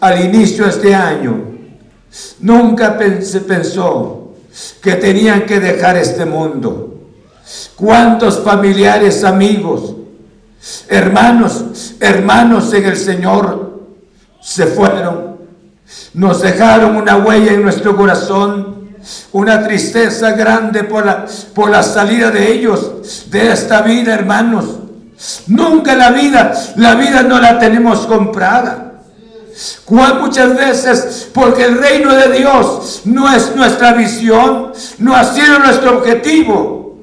al inicio de este año nunca se pensó que tenían que dejar este mundo? ¿Cuántos familiares, amigos, hermanos, hermanos en el Señor se fueron? Nos dejaron una huella en nuestro corazón una tristeza grande por la, por la salida de ellos de esta vida, hermanos. Nunca la vida, la vida no la tenemos comprada. Muchas veces, porque el reino de Dios no es nuestra visión, no ha sido nuestro objetivo.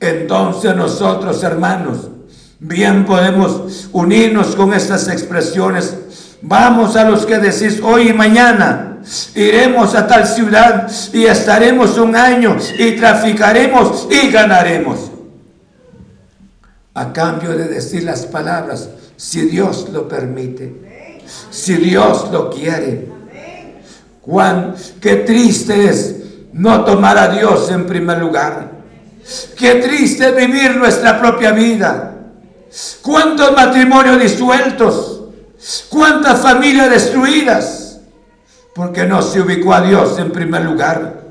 Entonces nosotros, hermanos, bien podemos unirnos con estas expresiones. Vamos a los que decís hoy y mañana Iremos a tal ciudad y estaremos un año y traficaremos y ganaremos. A cambio de decir las palabras, si Dios lo permite. Si Dios lo quiere. Juan, qué triste es no tomar a Dios en primer lugar. Qué triste es vivir nuestra propia vida. Cuántos matrimonios disueltos, cuántas familias destruidas, porque no se ubicó a Dios en primer lugar.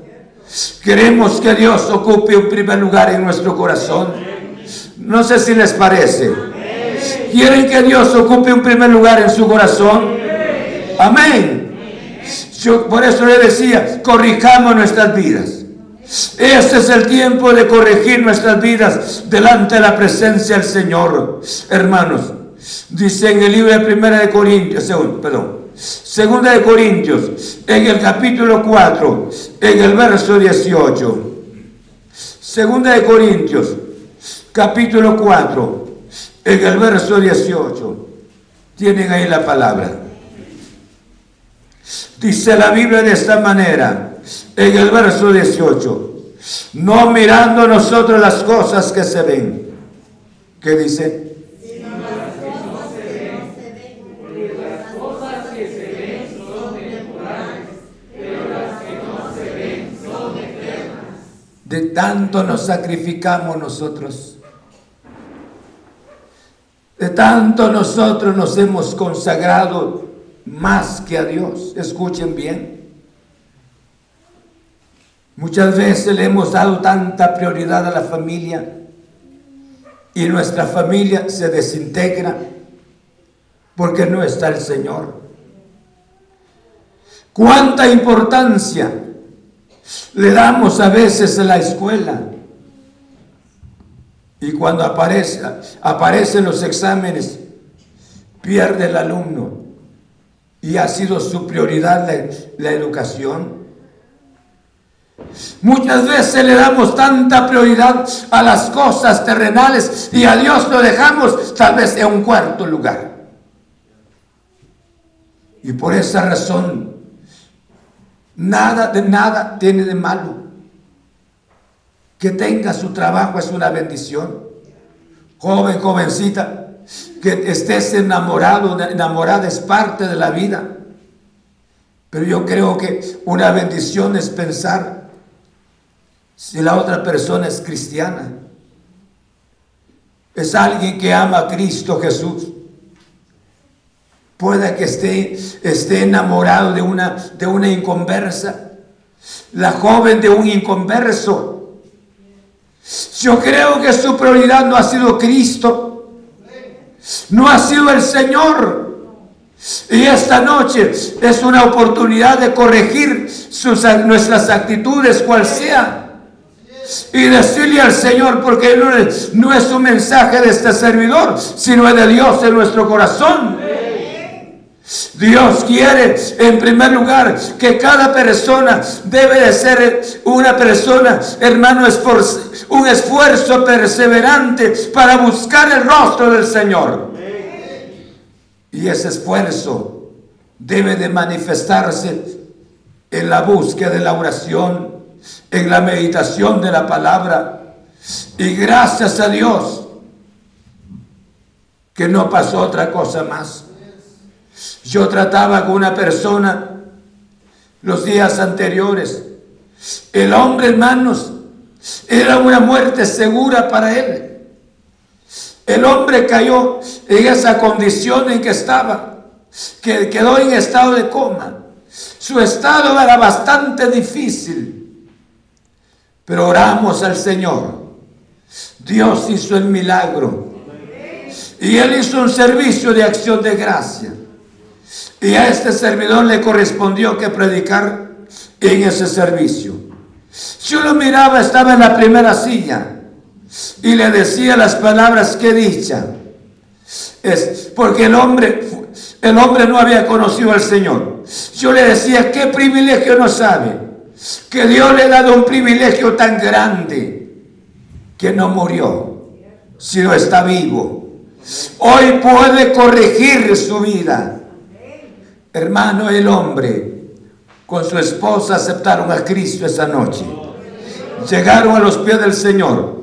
Queremos que Dios ocupe un primer lugar en nuestro corazón. No sé si les parece. ¿Quieren que Dios ocupe un primer lugar en su corazón? Amén. Por eso le decía, corrijamos nuestras vidas. Este es el tiempo de corregir nuestras vidas delante de la presencia del Señor. Hermanos, dice en el libro de Primera de Corintios, perdón, Segunda de Corintios, en el capítulo 4, en el verso 18. Segunda de Corintios, capítulo 4, en el verso 18. Tienen ahí la palabra. Dice la Biblia de esta manera, en el verso 18, no mirando nosotros las cosas que se ven. ¿Qué dice? De tanto nos sacrificamos nosotros. Tanto nosotros nos hemos consagrado más que a Dios. Escuchen bien. Muchas veces le hemos dado tanta prioridad a la familia y nuestra familia se desintegra porque no está el Señor. ¿Cuánta importancia le damos a veces a la escuela? Y cuando aparece, aparecen los exámenes, pierde el alumno. Y ha sido su prioridad la, la educación. Muchas veces le damos tanta prioridad a las cosas terrenales y a Dios lo dejamos tal vez en un cuarto lugar. Y por esa razón, nada de nada tiene de malo. Que tenga su trabajo es una bendición. Joven, jovencita, que estés enamorado, enamorada es parte de la vida. Pero yo creo que una bendición es pensar si la otra persona es cristiana. Es alguien que ama a Cristo Jesús. Puede que esté, esté enamorado de una, de una inconversa. La joven de un inconverso yo creo que su prioridad no ha sido Cristo, no ha sido el Señor. Y esta noche es una oportunidad de corregir nuestras actitudes, cual sea. Y decirle al Señor, porque no es, un mensaje de este servidor, sino es de Dios en nuestro corazón. Dios quiere, en primer lugar, que cada persona debe de ser una persona, hermano, un esfuerzo perseverante para buscar el rostro del Señor. Y ese esfuerzo debe de manifestarse en la búsqueda de la oración, en la meditación de la palabra. Y gracias a Dios que no pasó otra cosa más. Yo trataba con una persona los días anteriores. El hombre, hermanos, era una muerte segura para él. El hombre cayó en esa condición en que estaba, que quedó en estado de coma. Su estado era bastante difícil, pero oramos al Señor. Dios hizo el milagro y Él hizo un servicio de acción de gracia. Y a este servidor le correspondió que predicar en ese servicio. Yo lo miraba, estaba en la primera silla y le decía las palabras que dicha. Es porque el hombre, el hombre no había conocido al Señor. Yo le decía, qué privilegio no sabe. Que Dios le ha dado un privilegio tan grande que no murió, sino está vivo. Hoy puede corregir su vida Hermano, el hombre con su esposa aceptaron a Cristo esa noche. Llegaron a los pies del Señor.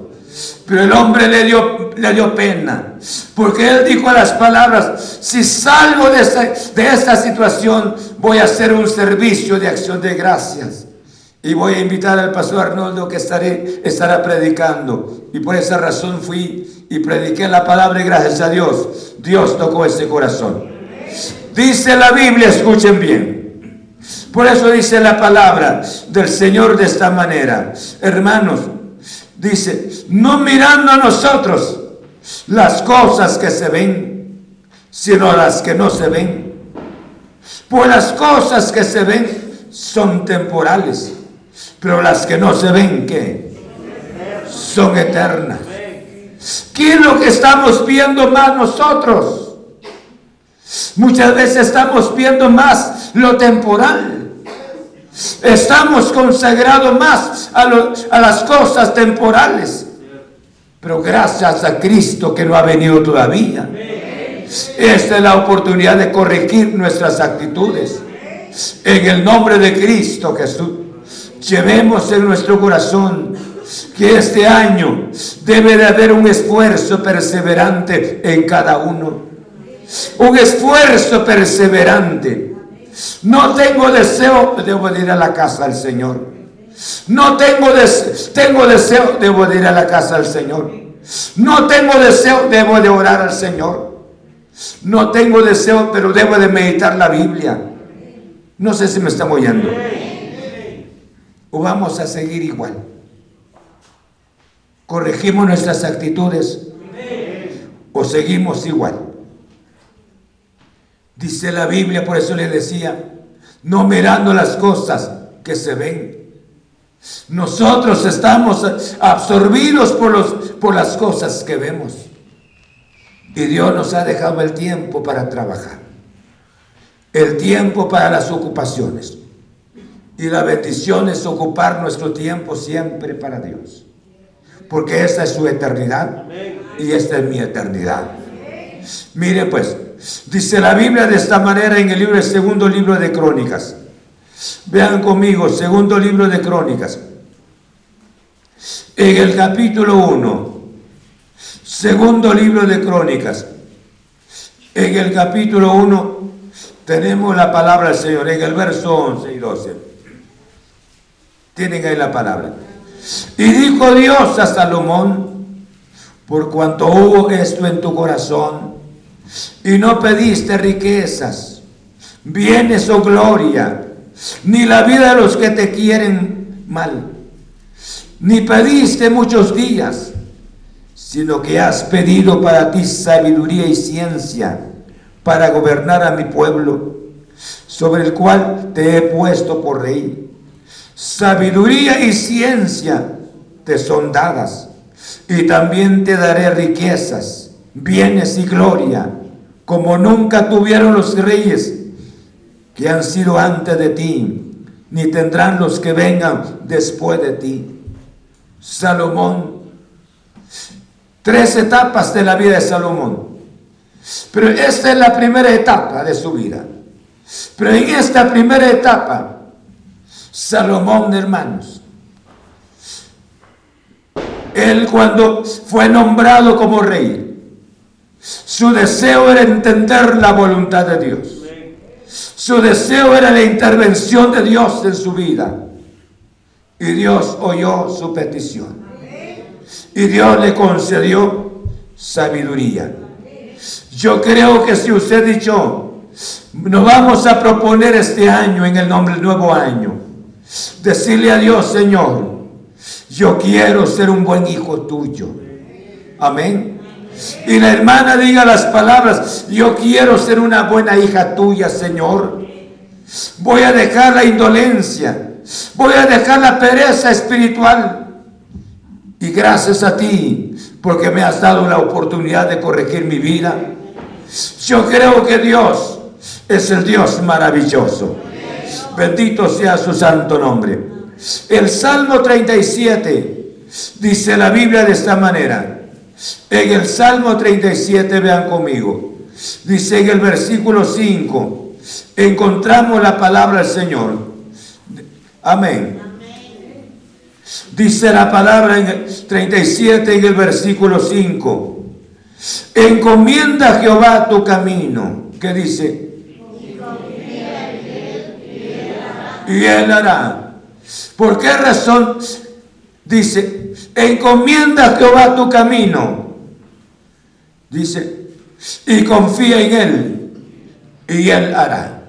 Pero el hombre le dio, le dio pena, porque él dijo las palabras, si salgo de esta, de esta situación, voy a hacer un servicio de acción de gracias. Y voy a invitar al pastor Arnoldo que estará predicando. Y por esa razón fui y prediqué la palabra gracias a Dios, Dios tocó ese corazón. Dice la Biblia, escuchen bien. Por eso dice la palabra del Señor de esta manera. Hermanos, dice, no mirando a nosotros las cosas que se ven, sino las que no se ven. Pues las cosas que se ven son temporales pero las que no se ven, ¿qué? Son eternas. ¿Qué es lo que estamos viendo más nosotros? Muchas veces estamos viendo más lo temporal. Estamos consagrados más a, las cosas temporales. Pero gracias a Cristo que no ha venido todavía. Esta es la oportunidad de corregir nuestras actitudes. En el nombre de Cristo Jesús. Llevemos en nuestro corazón que este año debe de haber un esfuerzo perseverante en cada uno. Un esfuerzo perseverante. No tengo deseo, de ir a la casa del Señor. No tengo, deseo, tengo deseo, de ir a la casa del Señor. No tengo deseo, debo de orar al Señor. No tengo deseo, pero debo de meditar la Biblia. No sé si me están oyendo o vamos a seguir igual? ¿Corregimos nuestras actitudes o seguimos igual? Dice la Biblia, por eso le decía, no mirando las cosas que se ven. Nosotros estamos absorbidos por, los, por las cosas que vemos. Y Dios nos ha dejado el tiempo para trabajar. El tiempo para las ocupaciones. Y la bendición es ocupar nuestro tiempo siempre para Dios. Porque esta es su eternidad y esta es mi eternidad. Mire pues, dice la Biblia de esta manera en el libro, segundo libro de Crónicas. Vean conmigo, segundo libro de Crónicas. En el capítulo 1, segundo libro de Crónicas. En el capítulo 1 tenemos la palabra del Señor, en el verso 11 y 12. Tienen ahí la palabra. Y dijo Dios a Salomón, por cuanto hubo esto en tu corazón, y no pediste riquezas, bienes o gloria, ni la vida de los que te quieren mal, ni pediste muchos días, sino que has pedido para ti sabiduría y ciencia para gobernar a mi pueblo, sobre el cual te he puesto por rey. Sabiduría y ciencia te son dadas, y también te daré riquezas, bienes y gloria, como nunca tuvieron los reyes que han sido antes de ti, ni tendrán los que vengan después de ti. Salomón, tres etapas de la vida de Salomón. Pero esta es la primera etapa de su vida. Pero en esta primera etapa, Salomón, hermanos. Él cuando fue nombrado como rey, su deseo era entender la voluntad de Dios. Su deseo era la intervención de Dios en su vida. Y Dios oyó su petición. Y Dios le concedió sabiduría. Yo creo que si usted dicho, nos vamos a proponer este año en el nombre del nuevo año, Decirle a Dios, Señor, yo quiero ser un buen hijo tuyo. Amén. Y la hermana diga las palabras, yo quiero ser una buena hija tuya, Señor. Voy a dejar la indolencia, voy a dejar la pereza espiritual. Y gracias a ti, porque me has dado la oportunidad de corregir mi vida. Yo creo que Dios es el Dios maravilloso. Bendito sea su santo nombre. El Salmo 37 dice la Biblia de esta manera. En el Salmo 37, vean conmigo, dice en el versículo 5, encontramos la palabra del Señor. Amén. Dice la palabra en el 37 en el versículo 5. Encomienda a Jehová tu camino. ¿Qué dice? Y él hará. ¿Por qué razón? Dice, encomienda a Jehová tu camino. Dice, y confía en él. Y él hará.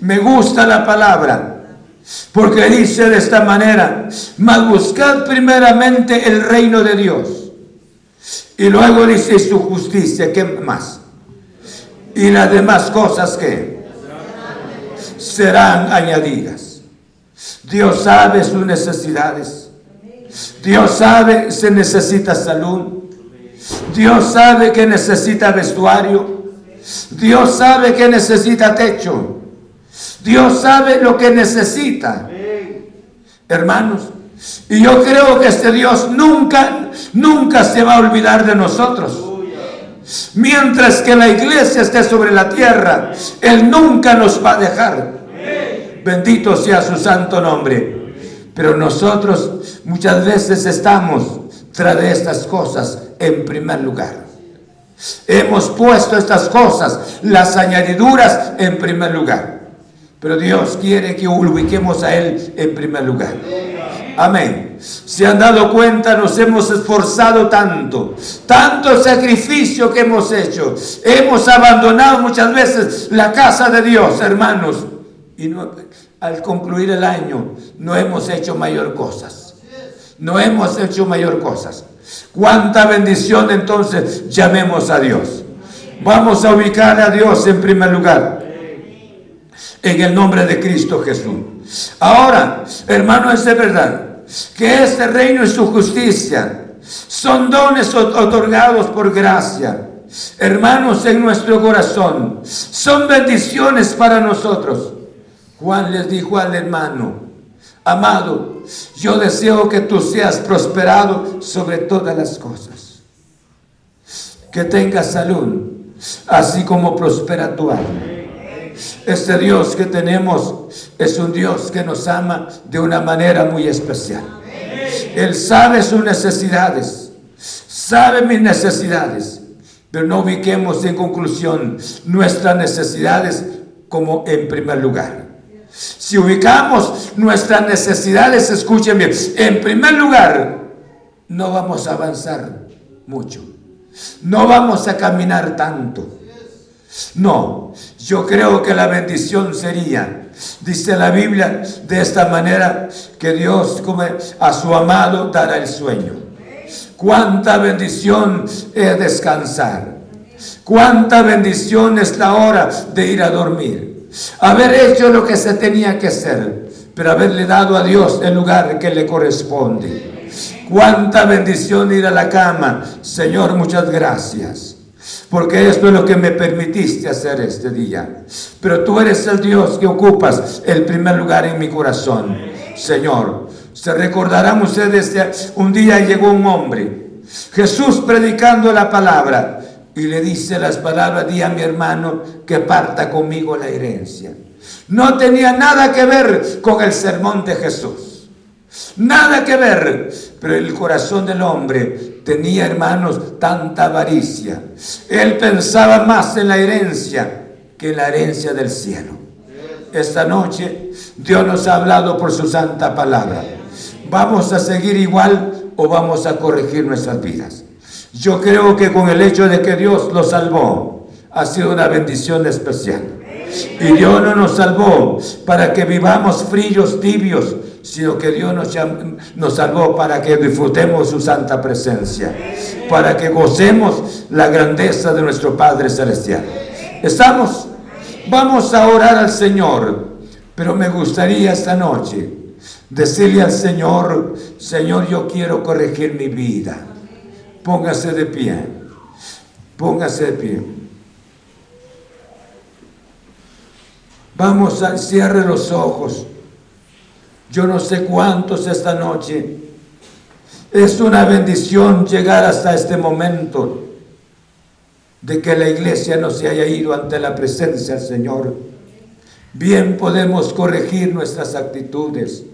Me gusta la palabra. Porque dice de esta manera, mas buscad primeramente el reino de Dios. Y luego dice su justicia, ¿qué más? Y las demás cosas que serán añadidas. Dios sabe sus necesidades. Dios sabe si necesita salud. Dios sabe que necesita vestuario. Dios sabe que necesita techo. Dios sabe lo que necesita. Hermanos, y yo creo que este Dios nunca, nunca se va a olvidar de nosotros. Mientras que la iglesia esté sobre la tierra, Él nunca nos va a dejar. Bendito sea su santo nombre. Pero nosotros muchas veces estamos tras de estas cosas en primer lugar. Hemos puesto estas cosas, las añadiduras en primer lugar. Pero Dios quiere que ubiquemos a Él en primer lugar. Amén. Se han dado cuenta, nos hemos esforzado tanto, tanto sacrificio que hemos hecho. Hemos abandonado muchas veces la casa de Dios, hermanos. Y al concluir el año no hemos hecho mayor cosas. No hemos hecho mayor cosas. Cuánta bendición entonces llamemos a Dios. Vamos a ubicar a Dios en primer lugar en el nombre de Cristo Jesús. Ahora, hermano, es verdad que este reino y su justicia son dones otorgados por gracia. Hermanos, en nuestro corazón son bendiciones para nosotros. Juan les dijo al hermano, amado, yo deseo que tú seas prosperado sobre todas las cosas. Que tengas salud, así como prospera tu alma. Este Dios que tenemos es un Dios que nos ama de una manera muy especial. Él sabe sus necesidades, sabe mis necesidades, pero no ubiquemos en conclusión nuestras necesidades como en primer lugar. Si ubicamos nuestras necesidades, escuchen bien, en primer lugar, no vamos a avanzar mucho. No vamos a caminar tanto. No, yo creo que la bendición sería, dice la Biblia de esta manera, que Dios como a su amado dará el sueño. Cuánta bendición es descansar. Cuánta bendición es la hora de ir a dormir. Haber hecho lo que se tenía que hacer, pero haberle dado a Dios el lugar que le corresponde. Cuánta bendición ir a la cama. Señor, muchas gracias porque esto es lo que me permitiste hacer este día. Pero tú eres el Dios que ocupas el primer lugar en mi corazón, Señor. Se recordarán ustedes, un día llegó un hombre, Jesús predicando la palabra, y le dice las palabras, di a mi hermano que parta conmigo la herencia. No tenía nada que ver con el sermón de Jesús. Nada que ver. Pero el corazón del hombre tenía, hermanos, tanta avaricia. Él pensaba más en la herencia que en la herencia del cielo. Esta noche Dios nos ha hablado por su santa palabra. ¿Vamos a seguir igual o vamos a corregir nuestras vidas? Yo creo que con el hecho de que Dios lo salvó, ha sido una bendición especial. Y Dios no nos salvó para que vivamos fríos, tibios, sino que Dios nos, salvó para que disfrutemos su santa presencia, para que gocemos la grandeza de nuestro Padre Celestial. ¿Estamos? Vamos a orar al Señor, pero me gustaría esta noche decirle al Señor, Señor, yo quiero corregir mi vida. Póngase de pie, póngase de pie. Vamos a cierre los ojos. Yo no sé cuántos esta noche. Es una bendición llegar hasta este momento de que la iglesia no se haya ido ante la presencia del Señor. Bien podemos corregir nuestras actitudes.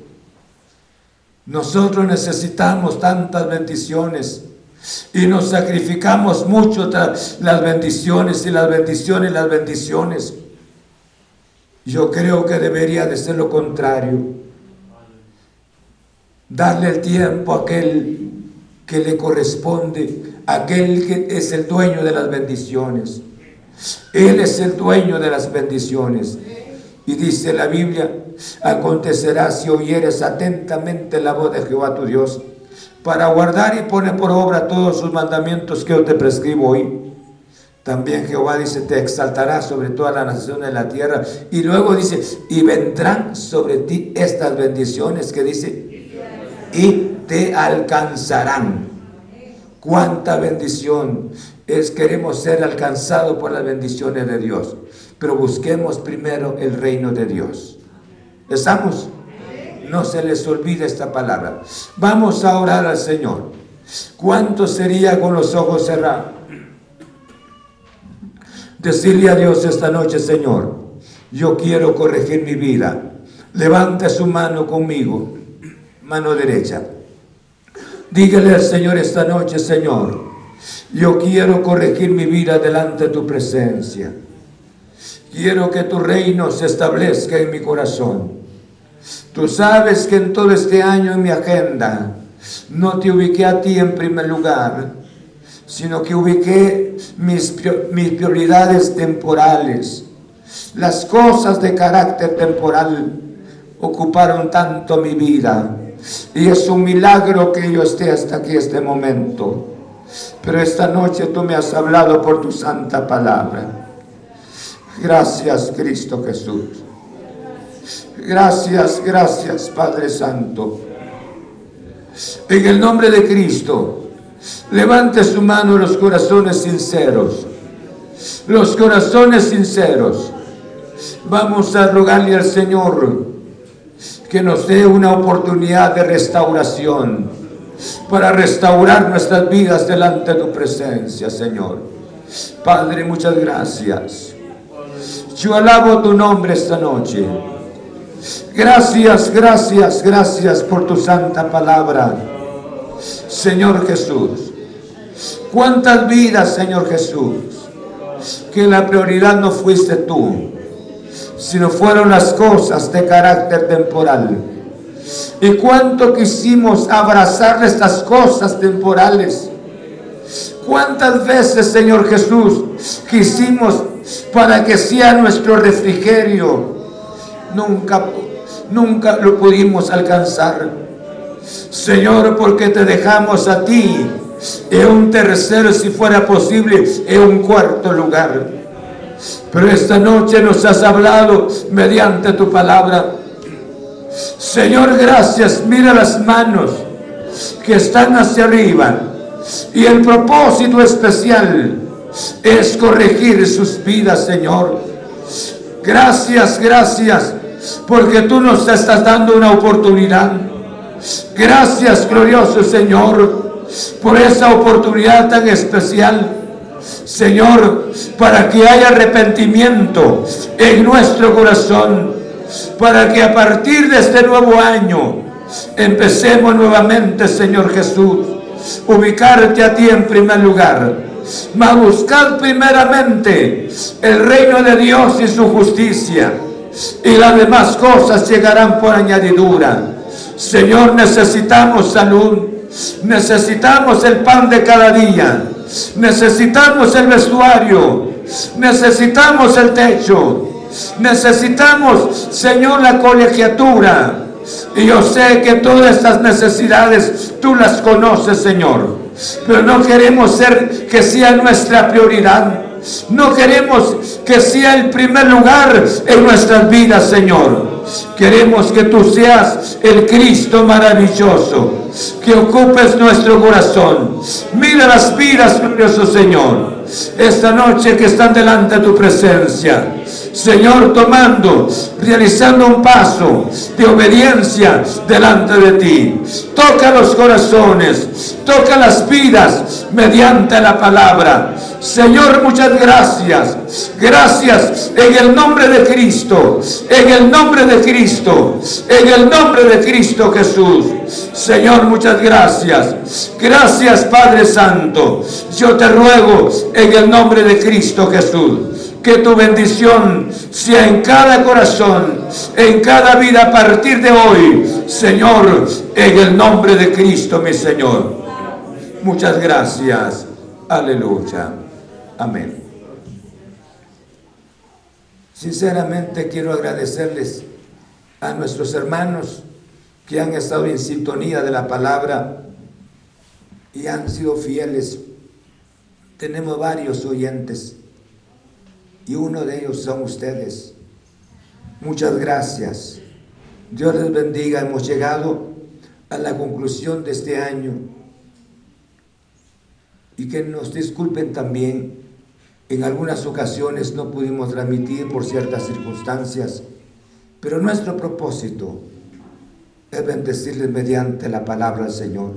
Nosotros necesitamos tantas bendiciones y nos sacrificamos mucho tras las bendiciones y las bendiciones y las bendiciones. Yo creo que debería de ser lo contrario. Darle el tiempo a aquel que le corresponde, aquel que es el dueño de las bendiciones. Él es el dueño de las bendiciones. Y dice la Biblia, acontecerá si oyeres atentamente la voz de Jehová tu Dios, para guardar y poner por obra todos sus mandamientos que yo te prescribo hoy. También Jehová dice, te exaltará sobre toda la nación de la tierra. Y luego dice, y vendrán sobre ti estas bendiciones que dice, y te alcanzarán. Cuánta bendición es, queremos ser alcanzados por las bendiciones de Dios. Pero busquemos primero el reino de Dios. ¿Estamos? No se les olvide esta palabra. Vamos a orar al Señor. ¿Cuánto sería con los ojos cerrados? Decirle a Dios esta noche, Señor, yo quiero corregir mi vida. Levante su mano conmigo, mano derecha. Dígale al Señor esta noche, Señor, yo quiero corregir mi vida delante de tu presencia. Quiero que tu reino se establezca en mi corazón. Tú sabes que en todo este año en mi agenda no te ubiqué a ti en primer lugar, sino que ubiqué mis, prioridades temporales. Las cosas de carácter temporal ocuparon tanto mi vida. Y es un milagro que yo esté hasta aquí este momento. Pero esta noche tú me has hablado por tu santa palabra. Gracias Cristo Jesús. Gracias, gracias Padre Santo. En el nombre de Cristo, levante su mano los corazones sinceros. Los corazones sinceros. Vamos a rogarle al Señor que nos dé una oportunidad de restauración para restaurar nuestras vidas delante de tu presencia, Señor. Padre, muchas gracias. Yo alabo tu nombre esta noche. Gracias, gracias, gracias por tu santa palabra. Señor Jesús. ¿Cuántas vidas, Señor Jesús? Que la prioridad no fuiste tú, sino fueron las cosas de carácter temporal. Y cuánto quisimos abrazar estas cosas temporales. ¿Cuántas veces, Señor Jesús, quisimos para que sea nuestro refrigerio? Nunca, nunca lo pudimos alcanzar. Señor, porque te dejamos a ti en un tercero, si fuera posible, en un cuarto lugar. Pero esta noche nos has hablado mediante tu palabra Señor, gracias. Mira las manos que están hacia arriba. Y el propósito especial es corregir sus vidas, Señor. Gracias, gracias, porque tú nos estás dando una oportunidad. Gracias, glorioso Señor, por esa oportunidad tan especial. Señor, para que haya arrepentimiento en nuestro corazón para que a partir de este nuevo año empecemos nuevamente, Señor Jesús, ubicarte a ti en primer lugar, mas buscar primeramente el reino de Dios y su justicia, y las demás cosas llegarán por añadidura. Señor, necesitamos salud, necesitamos el pan de cada día, necesitamos el vestuario, necesitamos el techo, Necesitamos, Señor, la colegiatura. Y yo sé que todas estas necesidades tú las conoces, Señor. Pero no queremos ser que sea nuestra prioridad. No queremos que sea el primer lugar en nuestras vidas, Señor. Queremos que tú seas el Cristo maravilloso que ocupes nuestro corazón. Mira las vidas, glorioso Señor, esta noche que están delante de tu presencia. Señor, tomando, realizando un paso de obediencia delante de ti. Toca los corazones, toca las vidas mediante la palabra. Señor, muchas gracias. Gracias en el nombre de Cristo, en el nombre de Cristo, en el nombre de Cristo Jesús. Señor, muchas gracias. Gracias Padre Santo. Yo te ruego en el nombre de Cristo Jesús que tu bendición sea en cada corazón, en cada vida a partir de hoy, Señor, en el nombre de Cristo, mi Señor. Muchas gracias. Aleluya. Amén. Sinceramente quiero agradecerles a nuestros hermanos que han estado en sintonía de la palabra y han sido fieles. Tenemos varios oyentes y uno de ellos son ustedes. Muchas gracias. Dios les bendiga. Hemos llegado a la conclusión de este año y que nos disculpen también. En algunas ocasiones no pudimos transmitir por ciertas circunstancias, pero nuestro propósito es bendecirles mediante la palabra del Señor.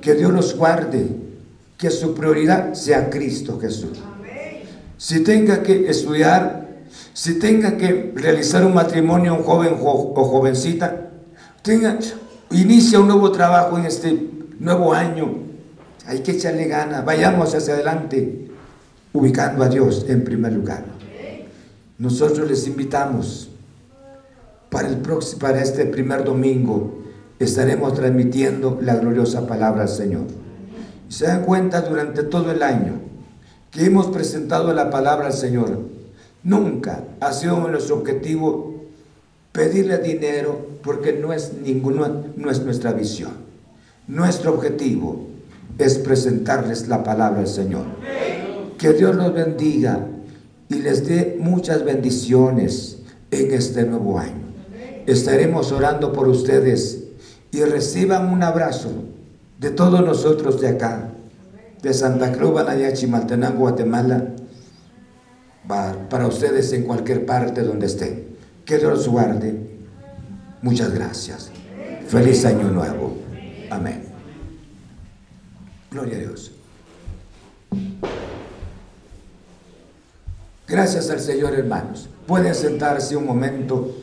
Que Dios los guarde, que su prioridad sea Cristo Jesús. Si tenga que estudiar, si tenga que realizar un matrimonio, un joven o jovencita, tenga, inicia un nuevo trabajo en este nuevo año, hay que echarle ganas, vayamos hacia adelante, ubicando a Dios en primer lugar. Nosotros les invitamos para, el próximo, para este primer domingo, estaremos transmitiendo la gloriosa palabra del Señor. Se dan cuenta durante todo el año que hemos presentado la palabra al Señor. Nunca ha sido nuestro objetivo pedirle dinero porque no es, ninguno, no es nuestra visión. Nuestro objetivo es presentarles la palabra del Señor. Que Dios los bendiga y les dé muchas bendiciones en este nuevo año. Estaremos orando por ustedes y reciban un abrazo de todos nosotros de acá, de Santa Cruz, Banaya, Chimaltenango, Guatemala, para ustedes en cualquier parte donde estén. Que Dios los guarde. Muchas gracias. Feliz año nuevo. Amén. Gloria a Dios. Gracias al Señor, hermanos. Pueden sentarse un momento